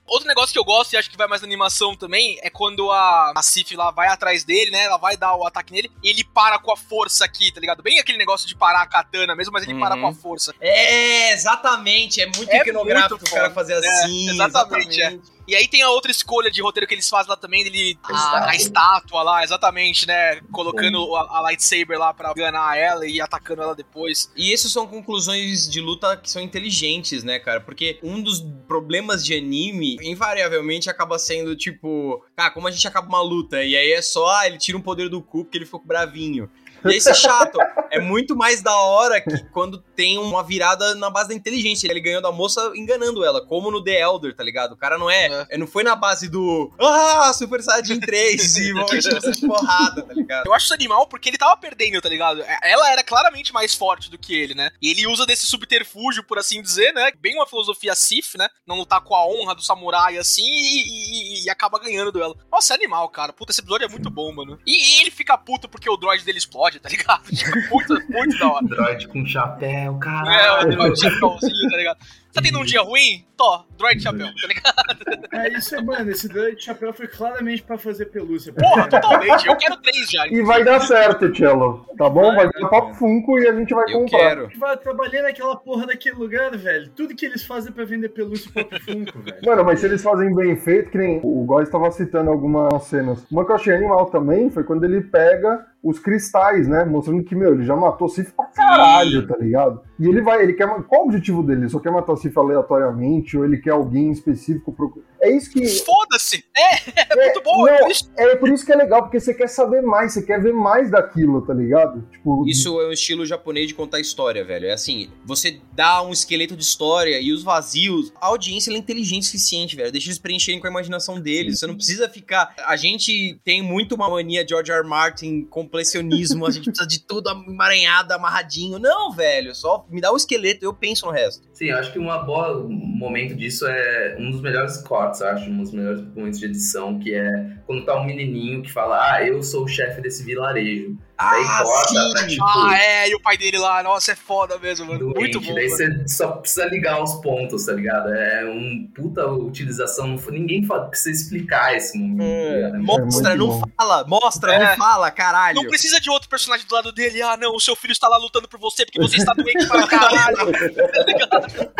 Outro negócio que eu gosto e acho que vai mais na animação também é quando a, a Sif lá vai atrás dele, né? Ela vai dar o ataque nele e ele para com a força aqui, tá ligado? Bem aquele negócio de parar a katana mesmo, mas ele Uhum. para com a força. É, exatamente. É muito É iconográfico muito o cara fazer É, assim. exatamente, exatamente. E aí tem a outra escolha de roteiro que eles fazem lá também, dele. A, estátua. a estátua lá, exatamente, né? Colocando a, a lightsaber lá pra enganar ela e atacando ela depois. E essas são conclusões de luta que são inteligentes, né, cara? Porque um dos problemas de anime, invariavelmente, acaba sendo tipo, cara, como a gente acaba uma luta? E aí é só, ah, ele tira um poder do cu porque ele ficou bravinho. E isso é chato. é muito mais da hora que quando tem uma virada na base da inteligência. Ele ganhou da moça enganando ela, como no The Elder, tá ligado? O cara não é. é não foi na base do. Ah, Super Saiyajin 3 e vamos de porrada, tá ligado? Eu acho isso animal porque ele tava perdendo, tá ligado? Ela era claramente mais forte do que ele, né? E ele usa desse subterfúgio, por assim dizer, né? Bem uma filosofia Sith, né? Não lutar com a honra do samurai assim e, e- e acaba ganhando do ela. Nossa, é animal, cara. Puta, esse episódio é muito bom, mano. E, e ele fica puto porque o droid dele explode, tá ligado? Tipo, muito, muito da hora. Droid com chapéu, É, o caralho. droid chapéuzinho, tá ligado? Tá tendo um dia ruim? Tó, droid chapéu, tá ligado? É isso, é, mano. Esse droid chapéu foi claramente pra fazer pelúcia. Porra, totalmente. Eu quero três já. E vai dar certo, Cello. Tá bom? Vai dar papo Funko e a gente vai Eu comprar. quero. Vai trabalhar naquela porra daquele lugar, velho. Tudo que eles fazem pra vender pelúcia e pop funko, velho. Mano, mas se eles fazem bem feito, que nem o Góis estava citando algumas cenas. Uma que eu achei animal também foi quando ele pega os cristais, né? Mostrando que, meu, ele já matou Sif pra caralho, tá ligado? E ele vai, ele quer. Qual o objetivo dele? Ele só quer matar Sif aleatoriamente ou ele quer alguém específico? Pro... É isso que. Foda-se! É, é muito bom. não, é por isso- é por isso que é legal, porque você quer saber mais, você quer ver mais daquilo, tá ligado? Tipo, Isso é um estilo japonês de contar história, velho. É assim, você dá um esqueleto de história e os vazios. A audiência ela é inteligente o suficiente, velho. Deixa eles preencherem com a imaginação deles. Você não precisa ficar. A gente tem muito uma mania de George R. R. Martin, completionismo. a gente precisa de tudo emaranhado, amarradinho. Não, velho. Só me dá o esqueleto eu penso no resto. Sim, acho que uma boa um momento disso é um dos melhores cortes, acho, um dos melhores momentos de edição, que é quando tá um menininho que fala, ah, eu sou o chefe desse vilarejo. Daí Ah, corta sim. pra, tipo, Ah, é, e o pai dele lá, nossa, é foda mesmo, mano. doente. Muito bom. Daí você só precisa ligar os pontos, tá ligado? É um puta utilização, ninguém precisa explicar esse momento. tá ligado? Mostra, muito não bom. fala. Mostra, É. não fala, caralho. Não precisa de outro personagem do lado dele. Ah, não, o seu filho está lá lutando por você porque você está doente pra caralho. Tá ligado?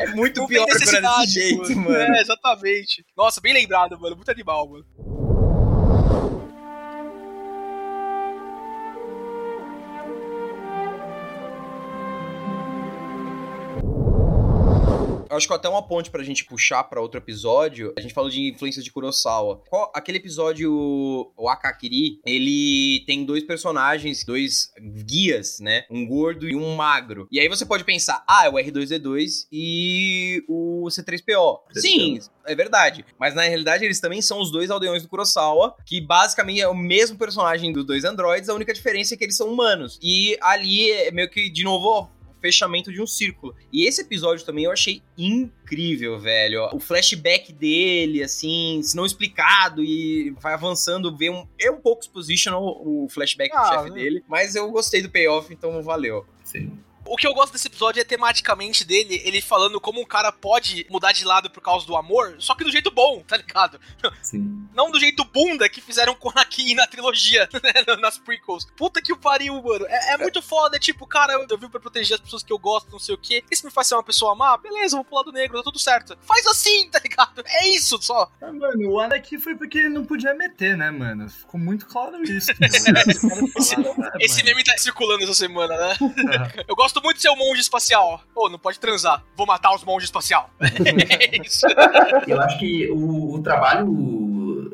É muito Não pior é desse necessidade, jeito, mano. É, exatamente. Nossa, bem lembrado, mano. Muito animal, mano. Acho que até uma ponte pra gente puxar pra outro episódio. A gente falou de influências de Kurosawa. Qual- aquele episódio, o Akakiri, ele tem dois personagens, dois guias, né? Um gordo e um magro. E aí você pode pensar, ah, é o R2D2 e o C3PO. Sim, é verdade. Mas na realidade eles também são os dois aldeões do Kurosawa, que basicamente é o mesmo personagem dos dois androides, a única diferença é que eles são humanos. E ali é meio que, de novo, fechamento de um círculo. E esse episódio também eu achei incrível, velho. O flashback dele, assim, se não explicado e vai avançando, vê um. É um pouco expositional o flashback do Ah, chefe né? dele, mas eu gostei do payoff, então valeu. Sim. O que eu gosto desse episódio é tematicamente dele, ele falando como um cara pode mudar de lado por causa do amor, só que do jeito bom, tá ligado? Sim. Não do jeito bunda que fizeram com o Anakin na trilogia, né, nas prequels. Puta que pariu, mano. É, é muito foda, é tipo, cara, eu, vim pra proteger as pessoas que eu gosto, não sei o quê. Isso me faz ser uma pessoa má? Beleza, vou pro lado negro, tá tudo certo. Faz assim, tá ligado? É isso só. Ah, mano, o Anakin foi porque ele não podia meter, né, mano? Ficou muito claro isso. ah, Esse mano. meme tá circulando essa semana, né? eu gosto gosto muito de ser um monge espacial. Pô, não pode transar. Vou matar os monges espacial. é isso. Eu acho que o, o trabalho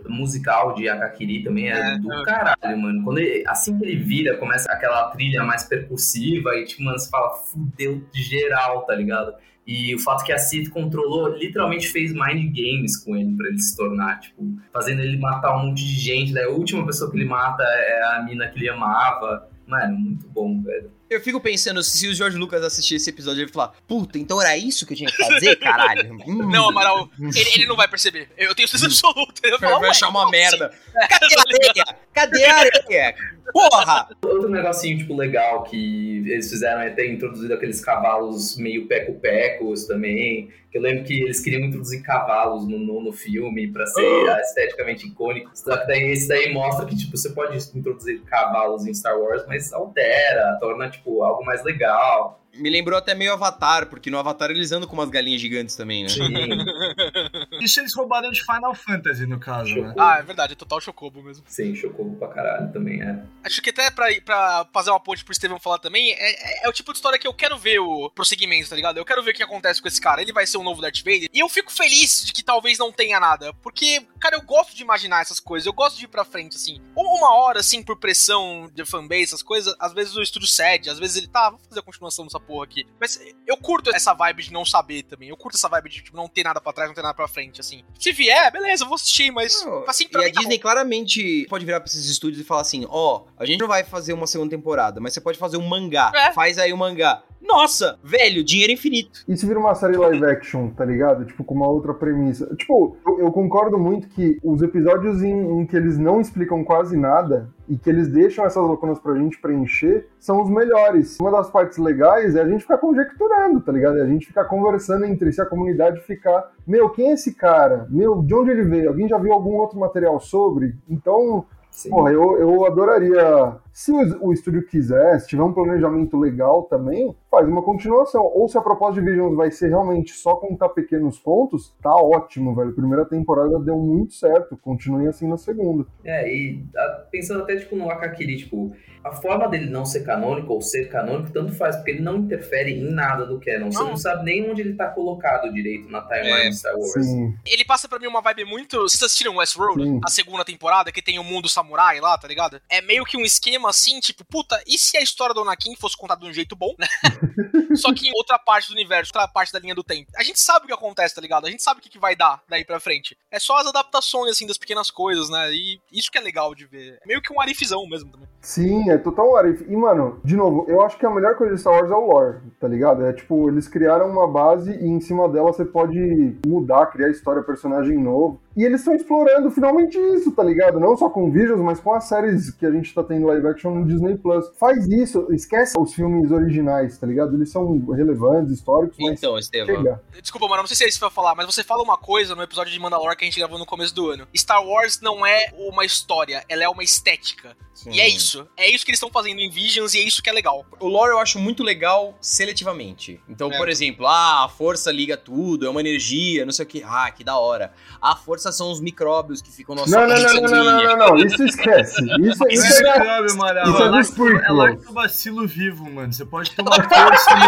musical de Akakiri também é, É, do é. caralho, mano. Quando ele- assim que ele vira, começa aquela trilha mais percussiva e, tipo, mano, você fala, fudeu de geral, tá ligado? E o fato que a Cid controlou, literalmente fez mind games com ele pra ele se tornar, tipo, fazendo ele matar um monte de gente. Daí a última pessoa que ele mata é a mina que ele amava. Mano, muito bom, velho. Eu fico pensando, se o George Lucas assistir esse episódio, ele vai falar, puta, então era isso que eu tinha que fazer, caralho? Hum. Não, Amaral, ele, ele não vai perceber. Eu tenho certeza absoluta. Ele vai falar, Vai achar uma como merda. assim? Cadê a areia? Cadê a areia? Porra! Outro negocinho, tipo, legal que eles fizeram é ter introduzido aqueles cavalos meio peco-pecos também. Que eu lembro que eles queriam introduzir cavalos no, no, no filme pra ser Ah. esteticamente icônico. Só que daí esse daí mostra que, tipo, você pode introduzir cavalos em Star Wars, mas altera, torna, tipo, algo mais legal. Me lembrou até meio Avatar, porque no Avatar eles andam com umas galinhas gigantes também, né? Sim. Isso eles roubaram de Final Fantasy, no caso, né? Ah, é verdade, é total chocobo mesmo. Sim, chocou pra caralho também, é. Acho que até pra, pra fazer uma ponte pro Steven falar também, é, é- é o tipo de história que eu quero ver o prosseguimento, tá ligado? Eu quero ver o que acontece com esse cara. Ele vai ser um novo Darth Vader. E eu fico feliz de que talvez não tenha nada. Porque, cara, eu gosto de imaginar essas coisas. Eu gosto de ir pra frente, assim. Ou uma hora, assim, por pressão de fanbase, essas coisas, às vezes o estúdio cede, às vezes ele, tá, vou fazer a continuação dessa porra aqui. Mas eu curto essa vibe de não saber também. Eu curto essa vibe de tipo, não ter nada pra trás, não ter nada pra frente, assim. Se vier, beleza, eu vou assistir, mas Não, assim pra e a mim tá Disney claramente pode virar pra esses estúdios e falar assim: ó, a gente não vai fazer uma segunda temporada, mas você pode fazer um mangá. É. Faz aí o mangá. Nossa, velho, dinheiro infinito. E se vira uma série live action, tá ligado? Tipo, com uma outra premissa. Tipo, eu, eu concordo muito que os episódios em, em que eles não explicam quase nada e que eles deixam essas lacunas pra gente preencher são os melhores. Uma das partes legais é a gente ficar conjecturando, tá ligado? É a gente ficar conversando entre si, a comunidade ficar, meu, quem é esse cara? Meu, de onde ele veio? Alguém já viu algum outro material sobre? Então, Sim. Porra, eu, eu adoraria. Se o, o estúdio quiser, se tiver um planejamento legal também, faz uma continuação. Ou se a proposta de Visions vai ser realmente só contar pequenos pontos, tá ótimo, velho. Primeira temporada deu muito certo. Continue assim na segunda. É, e ah, pensando até tipo no Akakiri, tipo, a forma dele não ser canônico ou ser canônico, tanto faz, porque ele não interfere em nada do canon. Você Não. não sabe nem onde ele tá colocado direito na timeline É, Star Wars. Sim. ele passa pra mim uma vibe muito. Vocês assistiram Westworld? Sim. A segunda temporada, que tem o mundo samurai lá, tá ligado? É meio que um esquema assim, tipo, puta, e se a história do Anakin fosse contada de um jeito bom, né? Só que em outra parte do universo, outra parte da linha do tempo. A gente sabe o que acontece, tá ligado? A gente sabe o que, vai dar daí pra frente. É só as adaptações, assim, das pequenas coisas, né? E isso que é legal de ver. É meio que um arifizão mesmo também. Sim, é total Arif. E, mano, de novo, eu acho que a melhor coisa de Star Wars é o lore, tá ligado? É tipo, eles criaram uma base e em cima dela você pode mudar, criar história, personagem novo. E eles estão explorando finalmente isso, tá ligado? Não só com Visions, mas com as séries que a gente tá tendo live action no Disney Plus. Faz isso, esquece os filmes originais, tá ligado? Eles são relevantes, históricos, mas Então, Estevam. chega. Desculpa, mano, não sei se é isso que você vai falar, mas você fala uma coisa no episódio de Mandalore que a gente gravou no começo do ano. Star Wars não é uma história, ela é uma estética. E é isso. É isso que eles estão fazendo em Visions e é isso que é legal. O lore eu acho muito legal seletivamente. Então, É. por exemplo, ah, a força liga tudo, é uma energia, não sei o que. Ah, que da hora. A força são os micróbios que ficam no nosso Não, não, não, não, não, não, não, não, isso esquece. Isso, Isso isso é é. micróbio, Amaral. Isso é É é lactobacilo vivo, mano. Você pode tomar força né?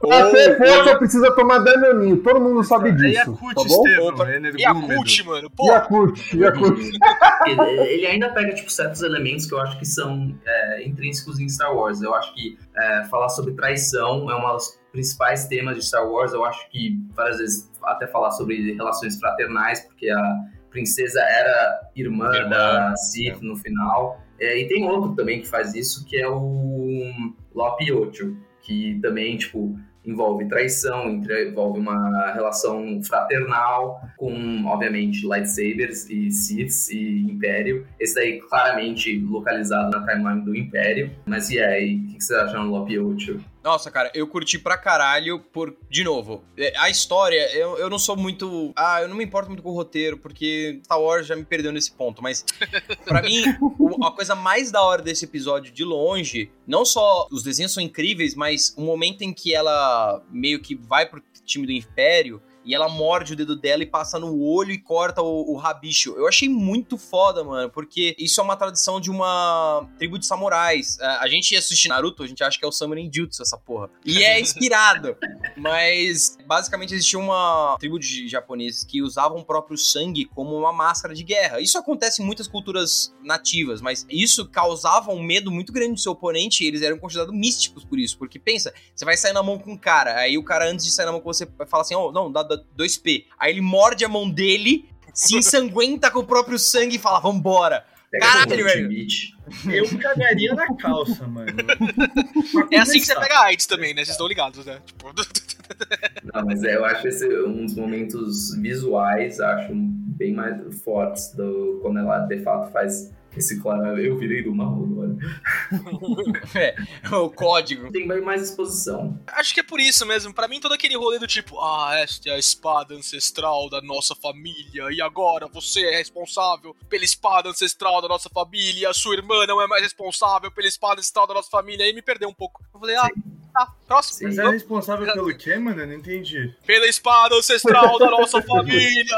Até força precisa tomar danoninho, todo mundo sabe É disso. Tá bom? Estevam. É E a energúmedo. Cult, mano, pô. Yakult, Yakult. ele, ele ainda pega tipo, certos elementos que eu acho que são é, intrínsecos em Star Wars. Eu acho que é, falar sobre traição é um dos principais temas de Star Wars. Eu acho que várias vezes até falar sobre relações fraternais, porque a princesa era irmã, Irmã, da Sith no final. É, e tem outro também que faz isso, que é o Lopi Ocho, que também, tipo, envolve traição, envolve uma relação fraternal com, obviamente, lightsabers e Siths e Império. Esse daí claramente localizado na timeline do Império. Mas e aí, o que que você acha no Lopi Ocho? Nossa, cara, eu curti pra caralho por. De novo, é, a história, eu, eu não sou muito. Ah, eu não me importo muito com o roteiro, porque Star Wars já me perdeu nesse ponto. Mas, pra mim, a coisa mais da hora desse episódio, de longe, não só os desenhos são incríveis, mas o momento em que ela meio que vai pro time do Império. E ela morde o dedo dela e passa no olho e corta o, o rabicho. Eu achei muito foda, mano, porque isso é uma tradição de uma tribo de samurais. A, a gente assiste Naruto, a gente acha que é o Samurai Jutsu, essa porra. E é inspirado. mas, basicamente, existia uma tribo de japoneses que usavam o próprio sangue como uma máscara de guerra. Isso acontece em muitas culturas nativas, mas isso causava um medo muito grande do seu oponente e eles eram considerados místicos por isso. Porque pensa, você vai sair na mão com um cara, aí o cara, antes de sair na mão com você, vai falar assim: oh, não, dá, dá 2P. Aí ele morde a mão dele, se ensanguenta com o próprio sangue e fala: vambora. Caralho, velho. Eu cagaria na calça, mano. É assim que você pega AIDS também, né? Vocês estão ligados, né? Tipo, Não, mas é, eu acho esse um dos momentos visuais, acho bem mais fortes do, quando ela de fato faz esse claro, eu virei do mal agora. É, o código. Tem bem mais exposição. Acho que é por isso mesmo. Pra mim, todo aquele rolê do tipo, ah, esta é a espada ancestral da nossa família, e agora você é responsável pela espada ancestral da nossa família, a sua irmã não é mais responsável pela espada ancestral da nossa família. Aí me perdeu um pouco. Eu falei, ah, tá, próximo. Mas é responsável pelo quê, mano? Eu não entendi. Pela espada ancestral da nossa família.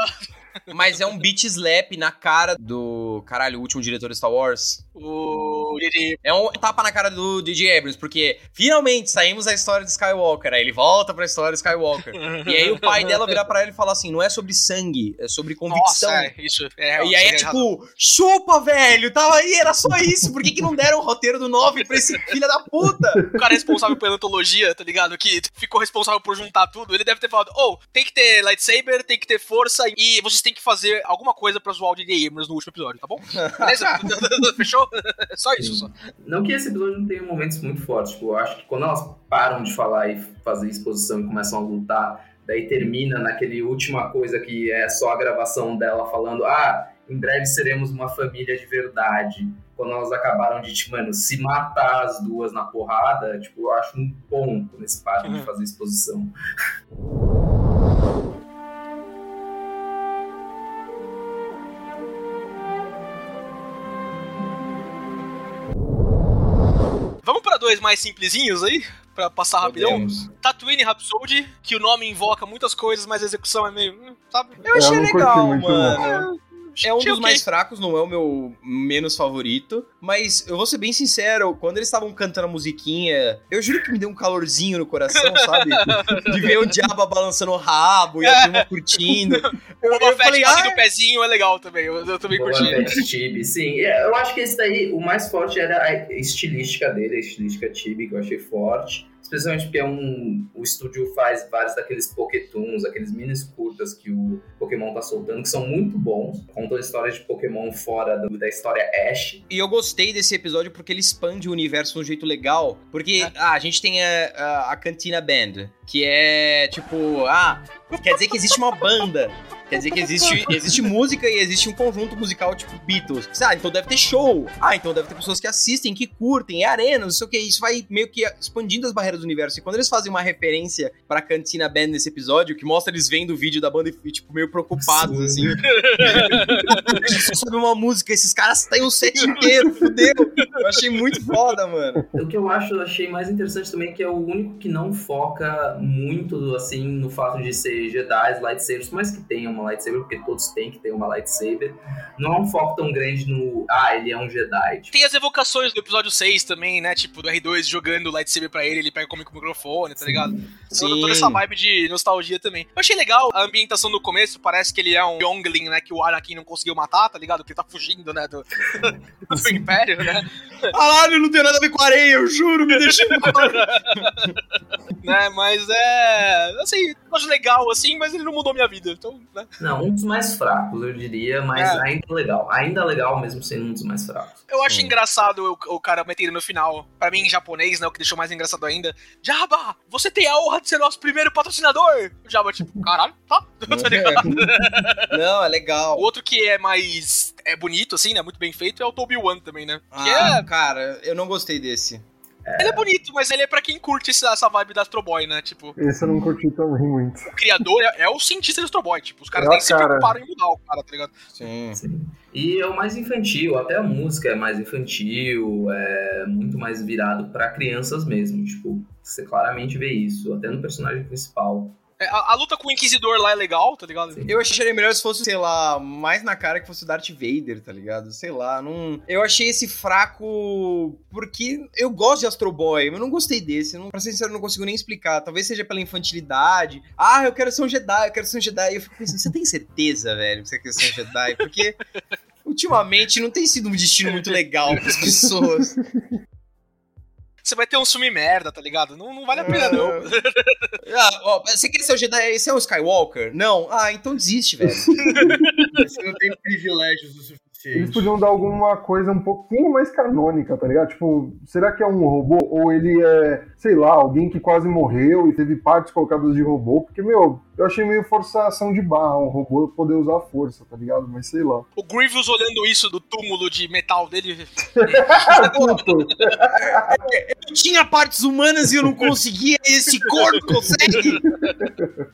Mas é um beat slap na cara do. Caralho, o último diretor de Star Wars. O Didi. É um tapa na cara do DJ Abrams, porque finalmente saímos da história de Skywalker. Aí ele volta pra história de Skywalker. e aí o pai dela virar pra ele e falar assim: não é sobre sangue, é sobre convicção. Nossa, é, isso. É, E aí é tem tipo, chupa, velho, tava aí, era só isso. Por que, que não deram o roteiro do 9 pra esse filho da puta? o cara responsável pela antologia, tá ligado? Que ficou responsável por juntar tudo, ele deve ter falado: oh, tem que ter lightsaber, tem que ter força e vocês têm que fazer alguma coisa pra zoar o DJ Abrams no último episódio, tá bom? Beleza? Fechou? Só isso, só. Não que esse episódio não tenha momentos muito fortes, tipo, eu acho que quando elas param de falar e fazer exposição e começam a lutar, daí termina naquele última coisa que é só a gravação dela falando, ah, em breve seremos uma família de verdade. Quando elas acabaram de, tipo, mano, se matar as duas na porrada, tipo, eu acho um ponto quando eles param de fazer exposição. dois mais simplesinhos aí? Pra passar rapidão? Podemos. Tatooine Rhapsody, que o nome invoca muitas coisas, mas a execução é meio. hum, Sabe? Eu achei Eu curti legal, muito, mano. É um dos mais fracos, não é o meu menos favorito. Mas eu vou ser bem sincero, quando eles estavam cantando a musiquinha, eu juro que me deu um calorzinho no coração, sabe? De ver o diabo balançando o rabo e a turma curtindo. Eu, O Boba eu falei, ah, o pezinho é legal também. Eu, eu também curti. Tibi, sim. É, Eu acho que esse daí, o mais forte era a estilística dele, a estilística Tibi, que eu achei forte. Especialmente porque é um, o estúdio faz vários daqueles Pokétoons, aqueles minis curtas que o Pokémon tá soltando, que são muito bons. Contam histórias de Pokémon fora do- da história Ash. E eu gostei desse episódio porque ele expande o universo de um jeito legal. Porque ah, a gente tem a, a, a Cantina Band, que é tipo, ah, quer dizer que existe uma banda. Quer dizer que existe, existe música e existe um conjunto musical tipo Beatles. Ah, então deve ter show. Ah, então deve ter pessoas que assistem, que curtem, é arena, não sei o que. Isso vai meio que expandindo as barreiras do universo. E quando eles fazem uma referência pra Cantina Band nesse episódio, que mostra eles vendo o vídeo da banda e, tipo, meio preocupados, Sim. assim. Só sabe uma música, esses caras têm um set inteiro, fudeu. Eu achei muito foda, mano. O que eu acho, eu achei mais interessante também é que é o único que não foca muito, assim, no fato de ser Jedi, lightsabers, por mais que tenha uma lightsaber, porque todos têm que ter uma lightsaber. Não é um foco tão grande no, ah, ele é um Jedi. Tipo, Tem as evocações do episódio 6 também, né? Tipo, do R2 jogando o lightsaber pra ele, ele pega como com o microfone, tá ligado? Toda, toda essa vibe de nostalgia também. Eu achei legal a ambientação no começo, parece que ele é um Youngling, né? Que o Anakin não conseguiu matar, tá ligado? Que ele tá fugindo, né? Do, do Império, né? Caralho, não tem nada a ver com areia, eu juro, me deixa né? Mas é. Assim, eu acho legal, assim, mas ele não mudou minha vida. Então, né? Não, um dos mais fracos, eu diria, mas É. ainda legal. Ainda legal, mesmo sendo um dos mais fracos. Eu acho Sim. engraçado o, o cara metendo no final, pra mim em japonês, né? O que deixou mais engraçado ainda. Jabba, você tem a honra de ser nosso primeiro patrocinador! O Jabba, tipo, caralho, tá? tá ligado? Não, é legal. O outro que é mais. é bonito, assim, né? Muito bem feito, é o Toby One também, né? Que Ah, cara, eu não gostei desse. É. Ele é bonito, mas ele é pra quem curte essa, vibe da Astro Boy, né? Tipo, Esse eu não curti também muito. o criador é, é o cientista de Astro Boy. Tipo, os caras É nem se cara. preocuparam em mudar o cara, tá ligado? Sim. Sim. E é o mais infantil, até a música é mais infantil, é muito mais virado pra crianças mesmo. Tipo, você claramente vê isso, até no personagem principal. É, a, a luta com o Inquisidor lá é legal, tá ligado? Eu acharia melhor se fosse, sei lá, mais na cara que fosse o Darth Vader, tá ligado? Sei lá, não. Eu achei esse fraco porque eu gosto de Astro Boy, mas não gostei desse. Não, pra ser sincero, não consigo nem explicar. Talvez seja pela infantilidade. Ah, eu quero ser um Jedi, eu quero ser um Jedi. E eu fico pensando, você tem certeza, velho, que você quer ser um Jedi? Porque ultimamente não tem sido um destino muito legal pras pessoas. Você vai ter um sumi merda, tá ligado? Não, não vale a pena, não. Ah, ó, você quer ser o Jedi? Você é um Skywalker? Não? Ah, então desiste, velho. Você não tem privilégios o suficiente. Eles podiam dar alguma coisa um pouquinho mais canônica, tá ligado? Tipo, será que é um robô? Ou ele é, sei lá, alguém que quase morreu e teve partes colocadas de robô? Porque, meu, eu achei meio forçação de barra um robô poder usar a força, tá ligado? Mas sei lá. O Grievous olhando isso do túmulo de metal dele. Puto. Eu tinha partes humanas e eu não conseguia, esse corpo consegue?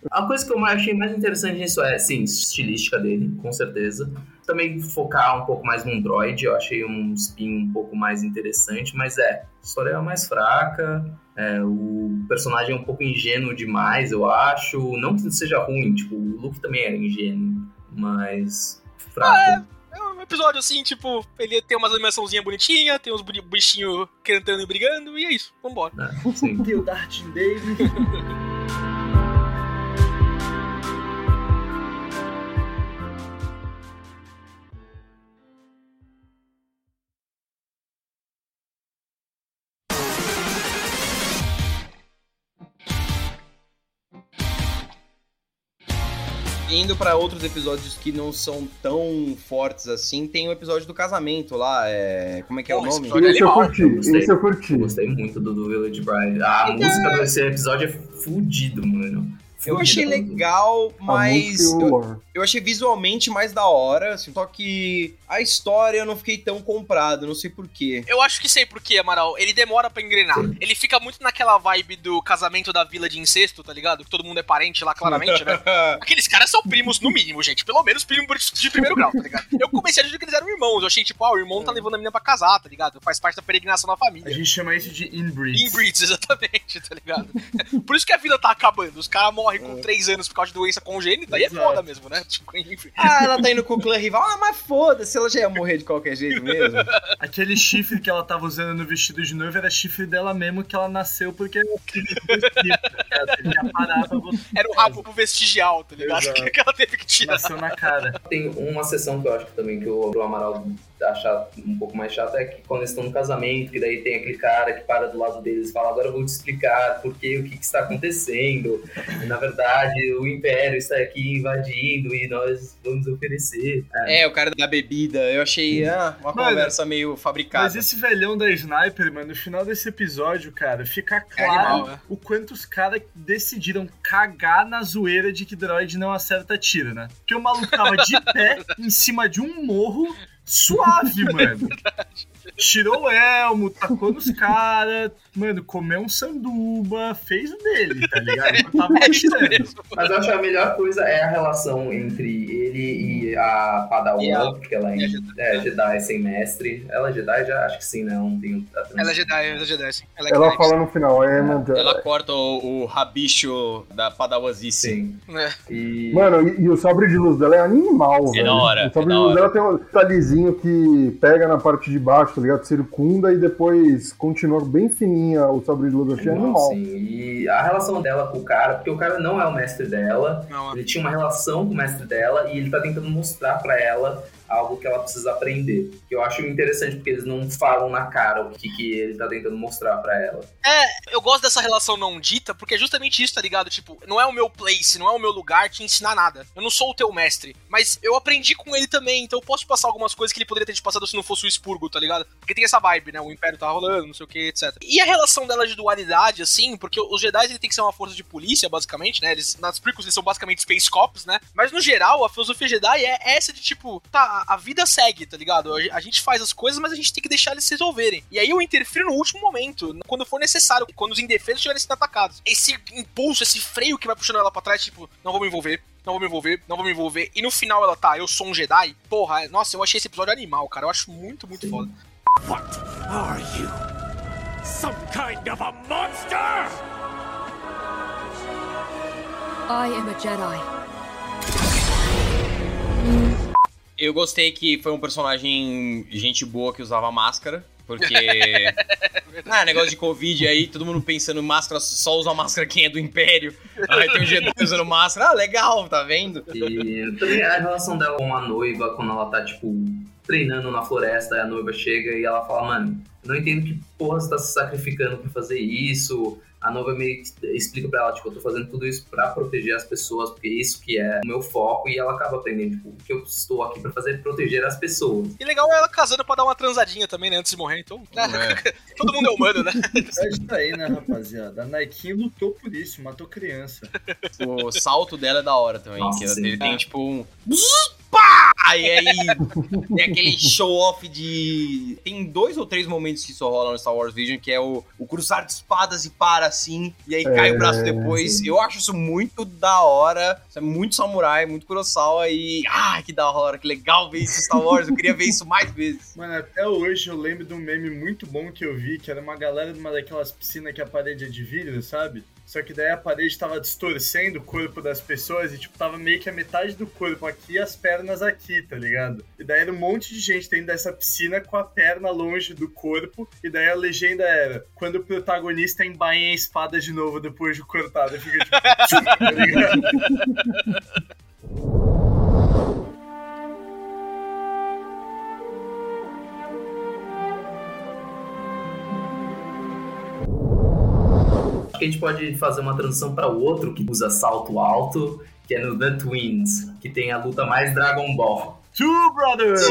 A coisa que eu mais- achei mais interessante nisso é, sim, estilística dele, com certeza. Também focar um pouco mais no Android, eu achei um spin um pouco mais interessante, mas é, a história é mais fraca, é, o personagem é um pouco ingênuo demais, eu acho. Não que seja ruim, tipo, o Luke também era ingênuo, mas fraco. É um episódio assim, tipo, ele tem umas animaçãozinha bonitinha, tem uns bichinhos cantando e brigando, e é isso, vambora. É, sim. Tem o Darth Vader. Indo pra outros episódios que não são tão fortes assim, tem o episódio do casamento lá, é... Como é que é Pô, o esse nome? episódio- Esse eu curti, gostei. esse eu curti. Eu gostei muito do, do Village Bride. A música desse episódio é fudido, mano. Eu achei Fudido. legal, A mas eu, eu achei visualmente mais da hora, assim, só que a história eu não fiquei tão comprado, não sei porquê. Eu acho que sei por quê, Amaral. Ele demora pra engrenar. Ele fica muito naquela vibe do casamento da vila de incesto, tá ligado? Que todo mundo é parente lá, claramente, né? Aqueles caras são primos, no mínimo, gente. Pelo menos primos de primeiro grau, tá ligado? Eu comecei a achar que eles eram irmãos. Eu achei, tipo, ah, o irmão tá levando a menina pra casar, tá ligado? Faz parte da peregrinação da A família. gente chama isso de inbreeds. Inbreeds, exatamente, tá ligado? Por isso que a vida tá acabando. Os caras morrem com 3 anos por causa de doença congênita. Aí é foda mesmo, né? Tipo, enfim. ah, ela tá indo com o clã rival, ah, mas foda-se, ela já ia morrer de qualquer jeito mesmo. Aquele chifre que ela tava usando no vestido de noiva era chifre dela mesmo que ela nasceu porque tá ligado? Ele já parava, você Era o rabo vestigial, tá ligado? Exato. Que ela teve que tirar. nasceu na cara. Tem uma sessão que eu acho que também que o, o Amaral acha um pouco mais chata é que quando eles estão no casamento, que daí tem aquele cara que para do lado deles e fala, agora eu vou te explicar por que, o que, que está acontecendo. E, na verdade, o Império está aqui invadindo e nós vamos oferecer. É, É, o cara da bebida, eu achei ah, uma Mano, conversa meio fabricada. Mas esse velhão da Sniper, mano, no final desse episódio, cara, fica claro animal, né? o quanto os caras decidiram cagar na zoeira de que droid não acerta tiro, né? Porque o maluco tava de pé em cima de um morro suave, mano. Tirou o elmo, tacou nos caras, mano, comeu um sanduba, fez o dele, tá ligado? Eu tava É. Mas eu acho que a melhor coisa é a relação entre ele e a Padawan, E a- porque ela é, a Jedi. é Jedi sem mestre. Ela é Jedi já? Acho que sim, né? Não tem a Ela é Jedi, ela é Jedi, sim. Ela é Ela Jedi, fala no final, é, mano. Ela corta o, o rabicho da padawazice. Sim. né? E... Mano, e, e o sabre de luz dela é animal, velho. da hora, O sabre é de luz dela tem um detalhezinho que pega na parte de baixo, tá ligado? Circunda e depois continua bem o luz. Eu achei animal. Sim, e a relação dela com o cara, porque o cara não é o mestre dela, Não, ele tinha uma relação com o mestre dela e ele tá tentando mostrar pra ela algo que ela precisa aprender. Que eu acho interessante porque eles não falam na cara o que, que ele tá tentando mostrar pra ela. eu gosto dessa relação não dita, porque é justamente isso, tá ligado? Tipo, não é o meu place, não é o meu lugar te ensinar nada. Eu não sou o teu mestre, mas eu aprendi com ele também, então eu posso passar algumas coisas que ele poderia ter te passado se não fosse o expurgo, tá ligado? Porque tem essa vibe, né? O Império tá rolando, não sei o que, etc. E a relação dela de dualidade, assim, porque os Jedi ele tem que ser uma força de polícia, basicamente, né? Eles, nas prequels eles são basicamente Space Cops, né? Mas no geral, a filosofia Jedi é essa de tipo, tá, a- a vida segue, tá ligado? A, a gente faz as coisas, mas a gente tem que deixar eles se resolverem. E aí eu interfiro no último momento, quando for necessário, quando os indefesos estiverem sendo atacados. Esse impulso, esse freio que vai puxando ela pra trás, tipo, não vou me envolver. Não vou me envolver, não vou me envolver. E no final ela tá, eu sou um Jedi. Porra, é- nossa, eu achei esse episódio animal, cara. Eu acho muito, muito foda. What are you? Some kind of a monster? I am a Jedi. Eu gostei que foi um personagem gente boa que usava máscara. Porque. ah, negócio de Covid aí, todo mundo pensando em máscara, só usa máscara quem é do Império. Aí tem um Jedi usando máscara. Ah, legal, tá vendo? E também a relação dela com a noiva, quando ela tá, tipo, treinando na floresta, aí a noiva chega e ela fala, mano, não entendo que porra você tá se sacrificando pra fazer isso. A noiva meio que explica pra ela, tipo, eu tô fazendo tudo isso pra proteger as pessoas, porque isso que é o meu foco, e ela acaba aprendendo, tipo, o que eu estou aqui pra fazer é proteger as pessoas. E legal é ela casando pra dar uma transadinha também, né, antes de morrer, então. É. Todo mundo é humano, né? É isso aí, né, rapaziada? A Nike lutou por isso, matou criança. O salto dela é da hora também. Nossa, que ela- ele tem tipo um. Pá! E aí tem aquele show-off de. Tem dois ou três momentos que isso rola no Star Wars Vision, que é o, o cruzar de espadas e para assim, e aí cai o braço depois. Eu acho isso muito da hora. Isso é muito samurai, muito Kurosawa e. Ah, que da hora, que legal ver isso Star Wars. Eu queria ver isso mais vezes. Mano, até hoje eu lembro de um meme muito bom que eu vi, que era uma galera numa daquelas piscinas que a parede é de vidro, sabe? Só que daí a parede tava distorcendo o corpo das pessoas e, tipo, tava meio que a metade do corpo aqui e as pernas aqui, tá ligado? E daí era um monte de gente dentro dessa piscina com a perna longe do corpo. E daí a legenda era: quando o protagonista embainha a espada de novo depois de cortada, fica tipo. tá ligado? Acho que a gente pode fazer uma transição para o outro que usa salto alto, que é no The Twins, que tem a luta mais Dragon Ball. Two brothers!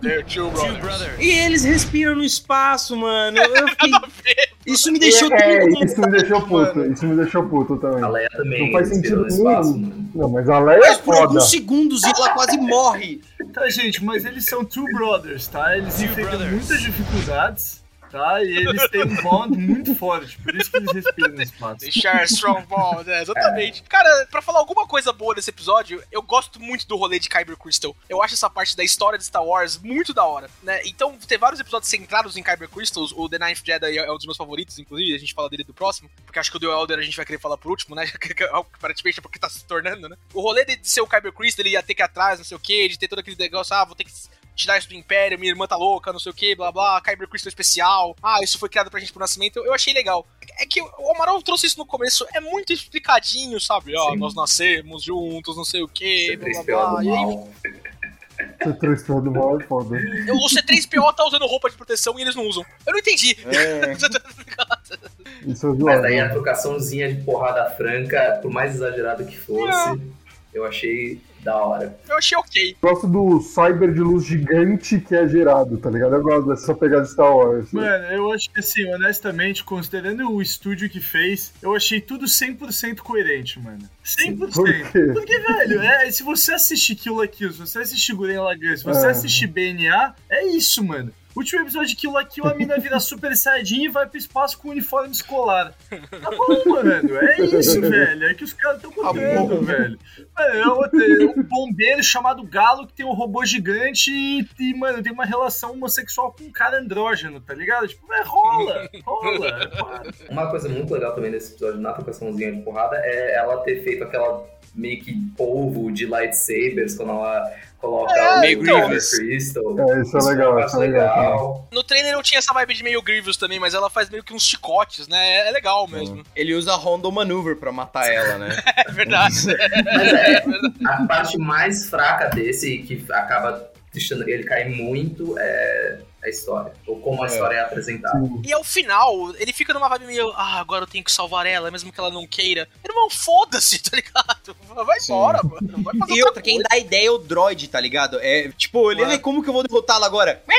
They're two brothers. E eles respiram no espaço, mano. Eu fiquei... Isso me deixou é, tudo isso me deixou puto, mano. isso me deixou puto A também. Leia também Não faz sentido no espaço, nenhum. mano. Não, mas a Leia é Mas por foda. alguns segundos e ela quase morre. Tá, gente, mas eles são two brothers, tá? Eles enfrentam muitas dificuldades, tá? E eles têm um bond muito forte, por isso que eles respiram no espaço. They share strong bond, é, exatamente. Cara, pra falar alguma coisa boa desse episódio, eu gosto muito do rolê de Kyber Crystal. Eu acho essa parte da história de Star Wars muito da hora, né? Então, tem vários episódios centrados em Kyber Crystals. O The Ninth Jedi é um dos meus favoritos, inclusive, a gente fala dele do próximo, porque acho que o The Elder a gente vai querer falar por último, né? Aparentemente é porque tá se tornando, né? O rolê de ser o Kyber Crystal, ele ia ter que ir atrás, não sei o que, de ter todo aquele negócio, ah, vou ter que tirar isso do Império, minha irmã tá louca, não sei o que, blá blá, Kyber Crystal especial, ah, isso foi criado pra gente pro nascimento, eu achei legal. É que o Amaral trouxe isso no começo, é muito explicadinho, sabe? Ó, nós nascemos juntos, não sei o que, blá blá C3PO blá. do E aí, mal. Você trouxe todo mal é foda. o C3PO tá usando roupa de proteção e eles não usam. Eu não entendi. Isso é Mas zoado. daí a trocaçãozinha de porrada franca, por mais exagerado que fosse, eu achei da hora. Eu achei ok. Gosto do cyber de luz gigante que é gerado, tá ligado? Eu gosto dessa pegada de Star Wars. Mano, eu acho que assim, honestamente, considerando o estúdio que fez, eu achei tudo 100% coerente, mano. 100%. Por quê? Porque, velho, é, se você assistir Kill la Kill, se você assistir Guren Lagann, se você É. assistir BNA, é isso, mano. Último episódio de Kill la Kill, a mina vira Super Saiyajin e vai pro espaço com uniforme escolar. Tá bom, mano. É isso, velho. É que os caras tão contando, velho. Mano, é é um bombeiro chamado Galo que tem um robô gigante e, e, mano, tem uma relação homossexual com um cara andrógeno, tá ligado? Tipo, é, rola, rola. é. Uma coisa muito legal também desse episódio na trocaçãozinha de porrada é ela ter feito aquela meio que polvo de lightsabers quando ela coloca É, o meio Kyber Grievous. Crystal. É, isso é legal, isso acho é legal. No trailer eu tinha essa vibe de meio Grievous também, mas ela faz meio que uns chicotes, né? É legal mesmo. Ele usa Rondo Maneuver pra matar ela, né? É verdade. Mas é, a parte mais fraca desse, que acaba deixando ele cair muito, é a história. Ou como a É. história é apresentada. E ao final, ele fica numa vibe meio, ah, agora eu tenho que salvar ela, mesmo que ela não queira. Irmão, foda-se, tá ligado? Vai embora, mano. Vai fazer E outra, quem dá ideia é o droid, tá ligado? É tipo, ele, como que eu vou derrotá-lo agora?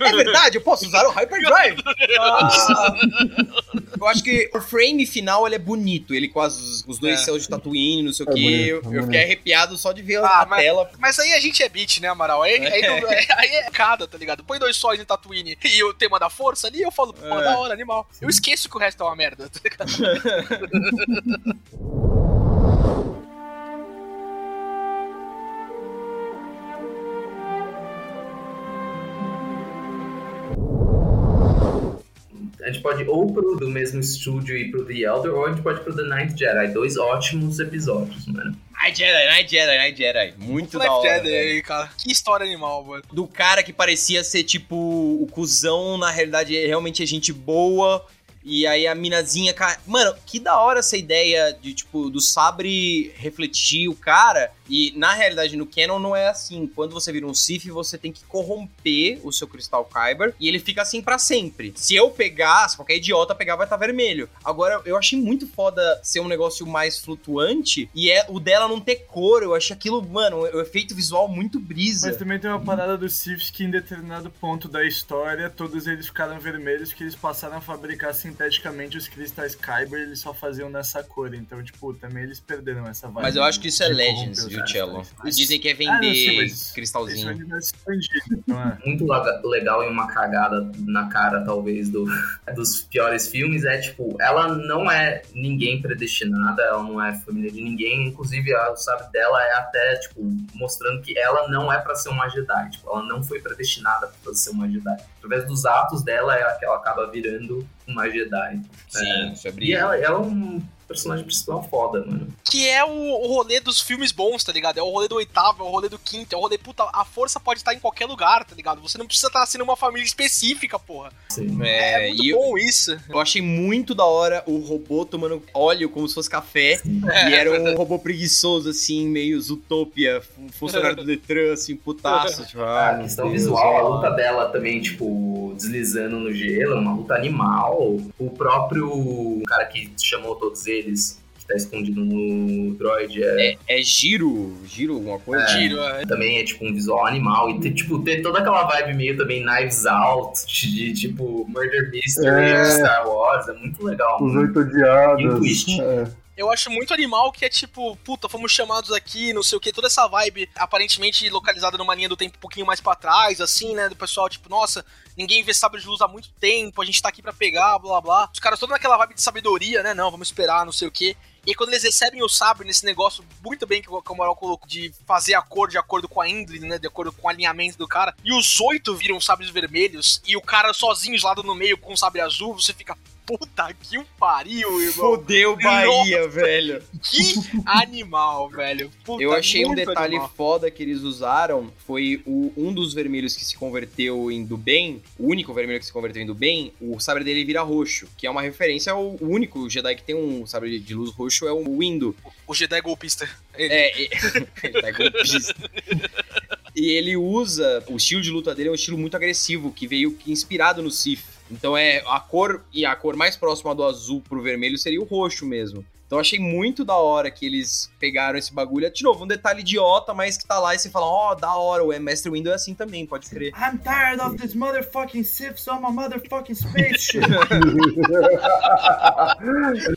É verdade, eu posso usar o Hyperdrive. eu acho que o frame final ele é bonito, ele com as- os dois É. céus de Tatooine, não sei o É quê. bonito, eu, é eu bonito. fiquei arrepiado só de ver Ah, a mas- tela. Mas aí a gente é beat, né, Amaral? Aí, aí, não- aí- aí é cada, tá ligado? Põe dois sóis em Tatooine e o tema da força ali, eu falo, pô, É. da hora, animal. Eu esqueço que o resto é uma merda, tá ligado? pode ou pro do mesmo estúdio e pro The Elder, ou a gente pode pro The Ninth Jedi. Dois ótimos episódios, mano. Night Jedi, Night Jedi, Night Jedi. Muito da hora, Jedi velho. aí, cara. Que história animal, mano. do cara que parecia ser tipo o cuzão, na realidade é realmente é gente boa. E aí a minazinha, cara. Mano, que da hora essa ideia de, tipo, do sabre refletir o cara. E na realidade, no Canon não é assim. Quando você vira um Sith, você tem que corromper o seu cristal Kyber. E ele fica assim pra sempre. Se eu pegar, se qualquer idiota pegar, vai estar vermelho. Agora, eu achei muito foda ser um negócio mais flutuante. E é o dela não ter cor. Eu achei aquilo, mano, o efeito visual muito brisa. Mas também tem uma parada dos Siths que em determinado ponto da história, todos eles ficaram vermelhos, que eles passaram a fabricar sinteticamente os cristais Kyber e eles só faziam nessa cor. Então, tipo, também eles perderam essa vibe. Mas eu acho que isso é Legends, viu, Cello? cristais. Dizem que é Ah, vender mas é um cristalzinho. é? muito lega- legal e uma cagada na cara, talvez, do, dos piores filmes é, tipo, ela não é ninguém predestinada, ela não é família de ninguém, inclusive a sabe dela é até, tipo, mostrando que ela não é pra ser uma Jedi, tipo, ela não foi predestinada pra ser uma Jedi. Através dos atos dela é que ela acaba virando uma Jedi. Sim, isso é E ela, ela é um personagem principal foda, mano. Que é o, o rolê dos filmes bons, tá ligado? É o rolê do oitavo, é o rolê do quinto, é o rolê, puta, a força pode estar em qualquer lugar, tá ligado? Você não precisa estar sendo uma família específica, porra. Sim. É, É, muito e eu, bom isso. eu achei muito da hora o robô tomando óleo como se fosse café. É, e era um robô preguiçoso, assim, meio Zootopia, um funcionário do Detran, assim, putaço. Tipo, ah, A meu questão Deus, visual, a lá. luta dela também, tipo, deslizando no gelo, uma luta animal. O próprio cara que chamou todos eles, que tá escondido no droid, é, É, é giro, giro alguma coisa? Tiro, é. também é tipo um visual animal. E ter, tipo, ter toda aquela vibe meio também Knives Out, de, de, tipo Murder Mystery, É. Star Wars, é muito legal. Os mano. oito odiados. E o twist. É. Eu acho muito animal que é tipo, puta, fomos chamados aqui, não sei o que, toda essa vibe aparentemente localizada numa linha do tempo um pouquinho mais pra trás, assim, né? Do pessoal, tipo, nossa, ninguém vê sabre de luz há muito tempo, a gente tá aqui pra pegar, blá blá. Os caras todos naquela vibe de sabedoria, né? Não, vamos esperar, não sei o que. E quando eles recebem o sabre nesse negócio muito bem que o Moral colocou, de fazer a cor de acordo com a Indrid, né? De acordo com o alinhamento do cara, e os oito viram sabres vermelhos, e o cara sozinho, de lado no meio, com o sabre azul, você fica, puta que o pariu, irmão. Fodeu Bahia, velho. Que animal, velho. Puta, Eu achei um detalhe animal. foda que eles usaram. Foi o, um dos vermelhos que se converteu em do bem. O único vermelho que se converteu em do bem. O sabre dele vira roxo. Que é uma referência ao o único Jedi que tem um sabre de luz roxo. É o Windu. O Jedi golpista. Ele. É, e- ele tá golpista. E ele usa. O estilo de luta dele é um estilo muito agressivo. Que veio inspirado no Sith. Então é a cor. E a cor mais próxima do azul pro vermelho seria o roxo mesmo. Então eu achei muito da hora que eles pegaram esse bagulho. De novo, um detalhe idiota, mas que tá lá e você fala, ó, da hora, o Mestre Window é assim também, pode crer. I'm tired of this motherfucking Siths on my motherfucking spaceship.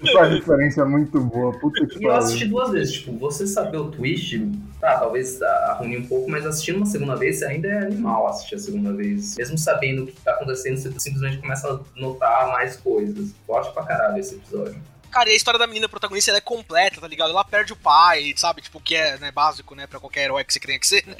Essa referência é muito boa. Puta que E eu assisti pariu. duas vezes, tipo, você saber o twist, tá, talvez arrume um pouco, mas assistindo uma segunda vez ainda é animal assistir a segunda vez. Mesmo sabendo o que tá acontecendo, você simplesmente começa a notar mais coisas. Forte pra caralho esse episódio. Cara, e a história da menina protagonista é completa, tá ligado? Ela perde o pai, sabe? Tipo, que é né, básico, né? Pra qualquer herói que você tenha que ser, né?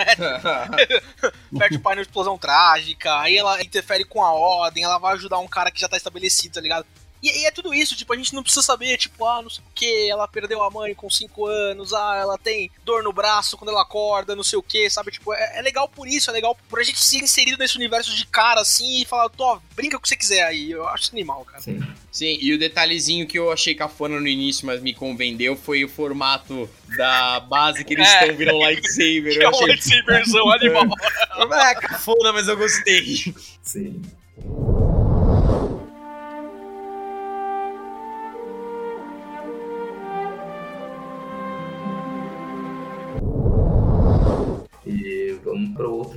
perde o pai numa explosão trágica, aí ela interfere com a ordem, ela vai ajudar um cara que já tá estabelecido, tá ligado? E, e é tudo isso, tipo, a gente não precisa saber, tipo, ah, não sei o que, ela perdeu a mãe com 5 anos, ah, ela tem dor no braço quando ela acorda, não sei o que, sabe? Tipo, é, é legal por isso, é legal por a gente ser inserido nesse universo de cara assim e falar, tô, brinca com o que você quiser aí. Eu acho isso animal, cara. Sim. Sim, e o detalhezinho que eu achei cafona no início, mas me convendeu, foi o formato da base que eles É. estão virando lightsaber. Que é Eu um achei... lightsaberzão animal. É, cafona, mas eu gostei. Sim.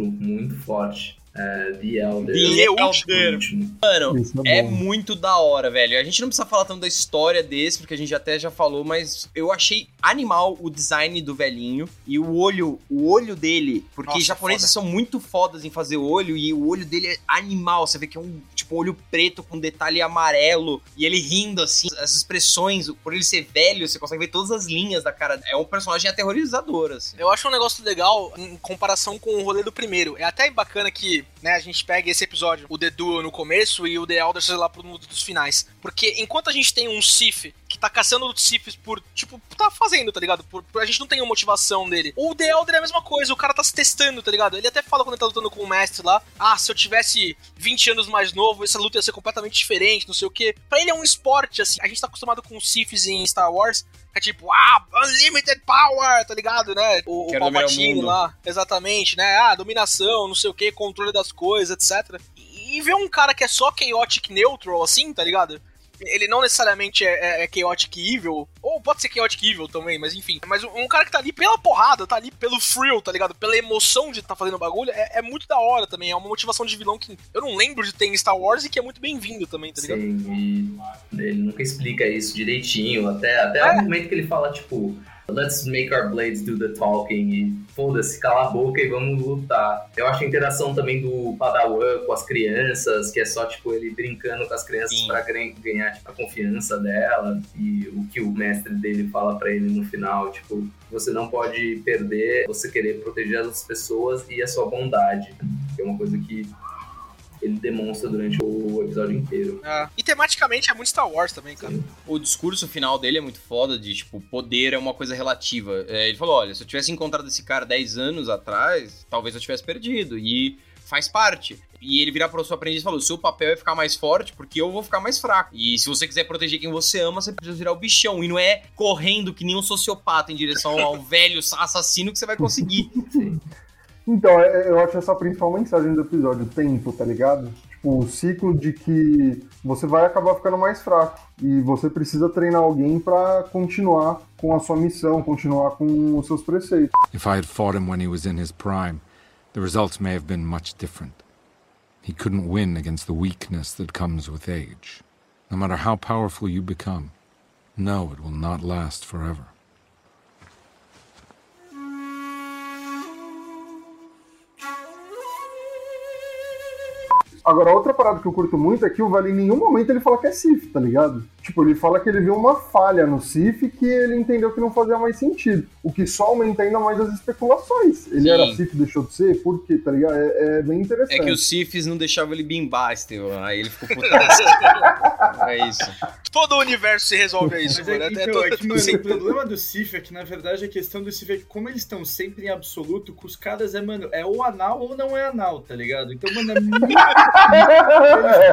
Muito forte. É, The Elder. The Elder. Último. Mano, É bom. muito da hora, velho. A gente não precisa falar tanto da história desse, porque a gente até já falou, mas eu achei animal o design do velhinho e o olho, o olho dele, porque Nossa, japoneses foda. são muito fodas em fazer olho e o olho dele é animal. Você vê que é um tipo um olho preto com detalhe amarelo e ele rindo assim, as expressões, por ele ser velho, você consegue ver todas as linhas da cara. É um personagem aterrorizador, assim. Eu acho um negócio legal em comparação com o rolê do primeiro. É até bacana que né, a gente pega esse episódio, o The Duel no começo e o The Elder, sei lá, pro um dos finais. Porque enquanto a gente tem um Sif que tá caçando Sifs por, tipo, tá fazendo, tá ligado? Por, por- a gente não tem uma motivação dele. O The Elder é a mesma coisa, o cara tá se testando, tá ligado? Ele até fala quando ele tá lutando com o mestre lá, ah, se eu tivesse 20 anos mais novo, essa luta ia ser completamente diferente, não sei o quê. Pra ele é um esporte, assim, a gente tá acostumado com Sifs em Star Wars, é tipo, ah, unlimited power, tá ligado, né? O, o Quero dominar o Palpatine lá, exatamente, né? Ah, dominação, não sei o que, controle das coisas, etc. E, e ver um cara que é só chaotic neutral, assim, tá ligado? Ele não necessariamente é, é, é chaotic evil, ou pode ser chaotic evil também, mas enfim. Mas um, um cara que tá ali pela porrada, tá ali pelo thrill, tá ligado? Pela emoção de tá fazendo bagulho, é, é muito da hora também. É uma motivação de vilão que eu não lembro de ter em Star Wars e que é muito bem-vindo também, tá ligado? Sim, ele nunca explica isso direitinho, até, até É. o momento que ele fala, tipo, let's make our blades do the talking, e foda-se, cala a boca e vamos lutar. Eu acho a interação também do Padawan com as crianças, que é só, tipo, ele brincando com as crianças gre- ganhar, tipo, a confiança dela, e o que o mestre dele fala pra ele no final, tipo, você não pode perder você querer proteger as pessoas e a sua bondade, que é uma coisa que ele demonstra durante o episódio inteiro. É. E tematicamente é muito Star Wars também, cara. O discurso final dele é muito foda, de tipo, poder é uma coisa relativa. É, ele falou: olha, se eu tivesse encontrado esse cara 10 anos atrás, talvez eu tivesse perdido. E faz parte. E ele virar pro seu aprendiz e falou: seu papel é ficar mais forte, porque eu vou ficar mais fraco. E se você quiser proteger quem você ama, você precisa virar o bichão. E não é correndo que nem um sociopata em direção ao velho assassino que você vai conseguir. Então, é- eu acho essa a principal mensagem do episódio, o tempo, tá ligado? Tipo, o ciclo de que você vai acabar ficando mais fraco e você precisa treinar alguém pra continuar com a sua missão, continuar com os seus preceitos. If I had fought him when he was in his prime, the results may have been much different. He couldn't win against the weakness that comes with age. No matter how powerful you become, know it will not last forever. Agora, outra parada que eu curto muito é que o Vale em nenhum momento ele fala que é Sif, tá ligado? Tipo, ele fala que ele viu uma falha no Sif que ele entendeu que não fazia mais sentido. O que só aumenta ainda mais as especulações. Ele Sim. era Sif, deixou de ser? Por quê, tá ligado? É, é bem É interessante. que os Sifis não deixavam ele bimbar, Estevão. Aí ele ficou putaço. é isso. Todo o universo se resolve a isso, é, mano. É então, todo- é que, mano, o problema do Sif é que, na verdade, a questão do Sif é que, como eles estão sempre em absoluto, com os caras é, mano, é ou anal ou não é anal, tá ligado? Então, mano, é muito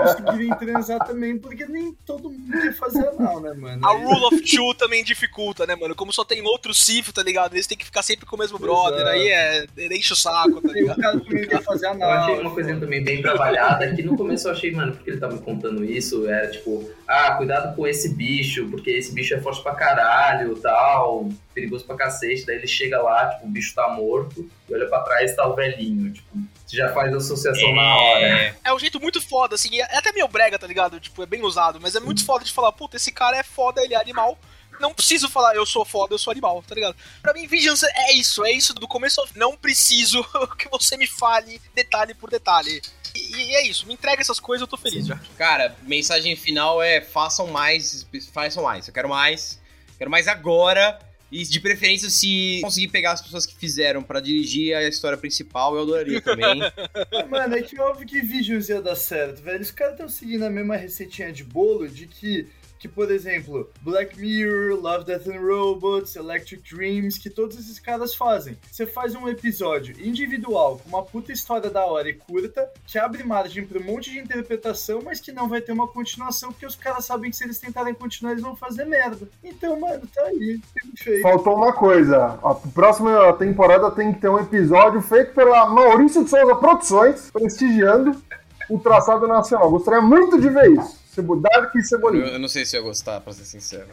eles conseguirem transar também, porque nem todo mundo quer fazer anal, né, mano? A Rule of Two também dificulta, né, mano? Como só tem outro Sif, tá ligado? Eles têm que ficar sempre com o mesmo brother, Exato. aí é. Enche o saco, tá E o ligado? quer fazer Eu anal. achei uma coisinha também bem trabalhada, que no começo eu achei, mano, porque ele tava me contando isso, era tipo, ah, cuidado com esse bicho, porque esse bicho é forte pra caralho, tal, perigoso pra cacete, daí ele chega lá, tipo, o bicho tá morto, e olha pra trás tá o velhinho, tipo, já faz a associação na hora. É um jeito muito foda, assim, é até meio brega, tá ligado? Tipo, é bem usado, mas é muito foda de falar, puta, esse cara é foda, ele é animal. Não preciso falar, eu sou foda, eu sou animal, tá ligado? Pra mim, Vigilance é isso, é isso do começo ao fim. Não preciso que você me fale detalhe por detalhe. E, e é isso, me entrega essas coisas, eu tô feliz já. Cara, mensagem final é façam mais, façam mais. Eu quero mais, quero mais agora. E de preferência, se conseguir pegar as pessoas que fizeram pra dirigir a história principal, eu adoraria também. Mano, é que óbvio que Visions ia dar certo, velho. Os caras estão seguindo a mesma receitinha de bolo de que, que, por exemplo, Black Mirror, Love, Death and Robots, Electric Dreams, que todos esses caras fazem. Você faz um episódio individual com uma puta história da hora e curta, que abre margem pra um monte de interpretação, mas que não vai ter uma continuação, porque os caras sabem que se eles tentarem continuar, eles vão fazer merda. Então, mano, tá aí, perfeito. Faltou uma coisa. A próxima temporada tem que ter um episódio feito pela Maurício de Souza Produções, prestigiando o traçado nacional. Gostaria muito de ver isso. Cebo- Dark e eu, Cebolinha. eu não sei se eu ia gostar, pra ser sincero.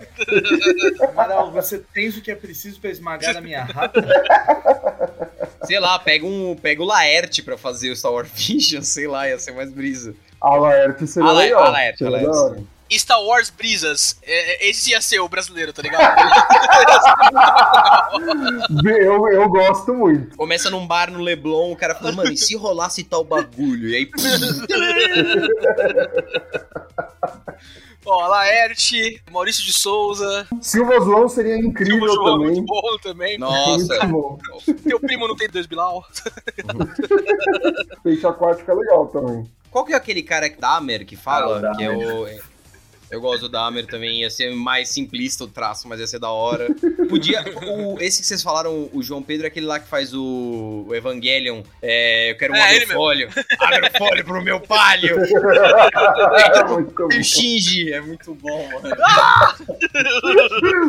Amaral, você tens o que é preciso pra esmagar a minha rata? Sei lá, pega, um, pega o Laerte pra fazer o Star Wars Vision, sei lá, ia ser mais brisa. A Laerte seria A legal. a Laerte, Seria a Laerte. Star Wars Brisas. É, é, esse ia ser o brasileiro, tá ligado? Eu, eu gosto muito. Começa num bar no Leblon, o cara fala, mano, e se rolasse tal bagulho? E aí. Ó, Laerte, Maurício de Souza. Silva João seria incrível Silva João, também. muito bom também. Nossa. Muito bom. Teu primo não tem dois Bilal. Peixe aquático é legal também. Qual que é aquele cara que Dahmer que Ah, fala? Dahmer. que é o. Eu gosto do Dahmer também, ia ser mais simplista o traço, mas ia ser da hora. Podia. O, esse que vocês falaram, o João Pedro, é aquele lá que faz o, o Evangelion. É, eu quero um É, agrofólio. Agrofólio pro meu palio. E o Shinji, é muito bom, mano.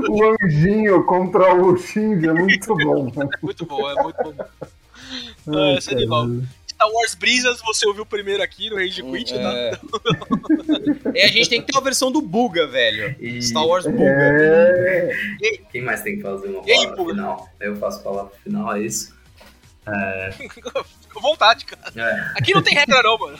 O anjinho contra o Shinji é muito bom. mano. Muito bom, é muito bom. Ah, esse é animal. Star Wars Brisas, você ouviu primeiro aqui no Rage Quit, tá? É. E a gente tem que ter uma versão do Buga, velho. E- Star Wars Buga. É. Quem mais tem que fazer uma E aí, palavra Pula? final? Eu faço palavra final, é isso? À vontade, cara. É. Aqui não tem regra, não, mano.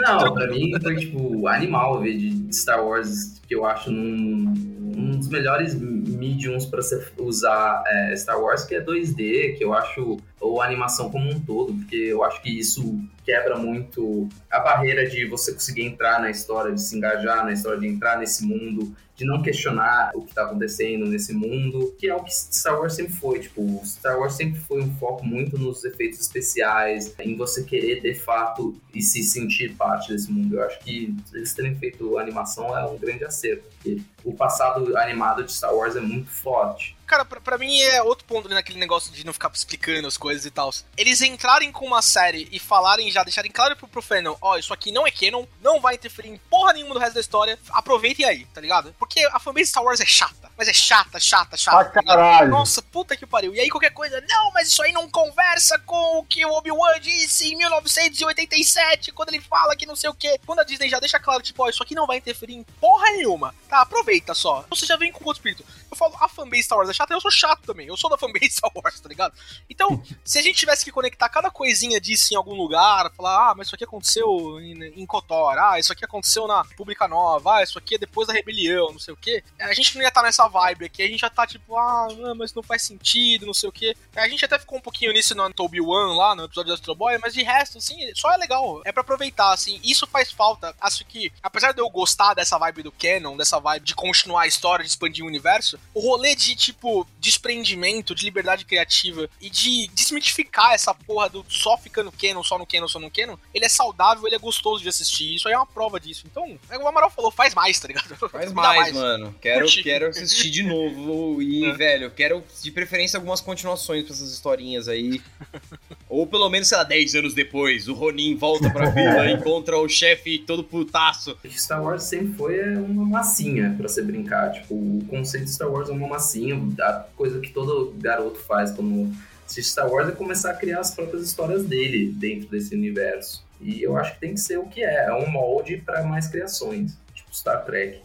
Não, pra mim foi, tipo, animal ver de Star Wars, que eu acho num, um dos melhores mediums pra você usar é, Star Wars, que é 2D, que eu acho, ou a animação como um todo, porque eu acho que isso quebra muito a barreira de você conseguir entrar na história, de se engajar na história, de entrar nesse mundo, de não questionar o que tá acontecendo nesse mundo, que é o que Star Wars sempre foi, tipo, Star Wars sempre foi um foco muito nos efeitos especiais, em você querer de fato e se sentir parte desse mundo. Eu acho que eles terem feito animação é um grande acerto, porque o passado animado de Star Wars é muito forte. Cara, pra, pra mim é outro ponto ali naquele negócio de não ficar explicando as coisas e tal. Eles entrarem com uma série e falarem já, deixarem claro pro, pro fandom, ó, isso aqui não é canon, não vai interferir em porra nenhuma do resto da história, aproveitem aí, tá ligado? Porque a fanbase Star Wars é chata, mas é chata, chata, chata. Pra caralho. Nossa, puta que pariu. E aí qualquer coisa, não, mas isso aí não conversa com o que o Obi-Wan disse em 1987, quando ele fala que não sei o que. Quando a Disney já deixa claro, tipo, ó, isso aqui não vai interferir em porra nenhuma. Tá, aproveita só. Você já vem com outro espírito. Eu falo, a fanbase Star Wars é chata, eu sou chato também. Eu sou da fanbase Star Wars, tá ligado? Então, se a gente tivesse que conectar cada coisinha disso em algum lugar, falar, ah, mas isso aqui aconteceu em, em Kotor, ah, isso aqui aconteceu na República Nova, ah, isso aqui é depois da rebelião, não sei o que. A gente não ia estar nessa vibe aqui, a gente já tá tipo, ah, não, mas não faz sentido, não sei o que. A gente até ficou um pouquinho nisso no Toby One lá, no episódio do Astro Boy, mas de resto, assim, só é legal. É pra aproveitar, assim. Isso faz falta. Acho que, apesar de eu gostar dessa vibe do canon, dessa vibe de continuar a história, de expandir o universo, o rolê de, tipo, desprendimento, de liberdade criativa e de desmitificar essa porra do só ficando canon, só no canon, só no canon, ele é saudável, ele é gostoso de assistir. Isso aí é uma prova disso. Então, é o Amaral falou, faz mais, tá ligado? Faz dá mais, mano. Quero, Curti. quero assistir de novo. E, É. velho, quero de preferência algumas continuações pra essas historinhas aí. Ou pelo menos, sei lá, 10 anos depois, o Ronin volta pra vila e encontra o chefe todo putaço. Star Wars sempre foi é, uma massinha pra você brincar. Tipo, o conceito de Star Wars é uma massinha, a coisa que todo garoto faz quando assiste Star Wars é começar a criar as próprias histórias dele dentro desse universo. E eu acho que tem que ser o que é, é um molde pra mais criações. Tipo Star Trek.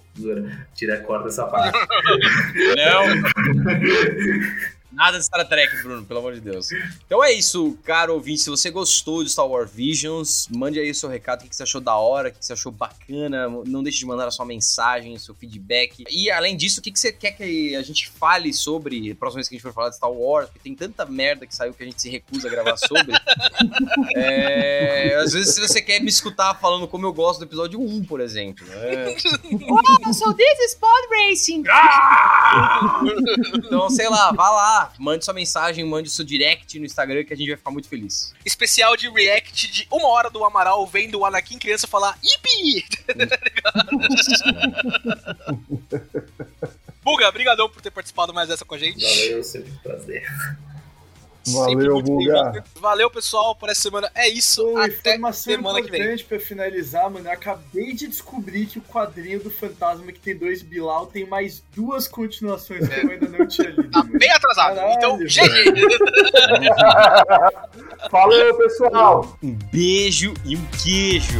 Tira a corda dessa parte. Não. Nada de Star Trek, Bruno, pelo amor de Deus. Então é isso, caro ouvinte. Se você gostou de Star Wars Visions, mande aí o seu recado, o que você achou da hora, o que você achou bacana. Não deixe de mandar a sua mensagem, o seu feedback. E além disso, o que você quer que a gente fale sobre, próxima vez que a gente for falar de Star Wars, porque tem tanta merda que saiu que a gente se recusa a gravar sobre. É, às vezes, se você quer me escutar falando como eu gosto do episódio 1, por exemplo. É. Oh, so this is pod racing. Então, sei lá, vá lá, mande sua mensagem, mande seu direct no Instagram que a gente vai ficar muito feliz. Especial de react de uma hora do Amaral vendo o Anakin criança falar Ipi! Buga, brigadão por ter participado mais dessa com a gente. Valeu, sempre um prazer. Sempre Valeu, muito Buga. bem-vindo. Valeu, pessoal, por essa semana. É isso. Pô, Até informação semana que vem. importante pra finalizar, mano. Eu acabei de descobrir que o quadrinho do Fantasma que tem dois Bilal tem mais duas continuações que eu ainda não tinha lido. Tá mano. bem atrasado. Caralho, então. GG. Falou, pessoal! Um beijo e um queijo.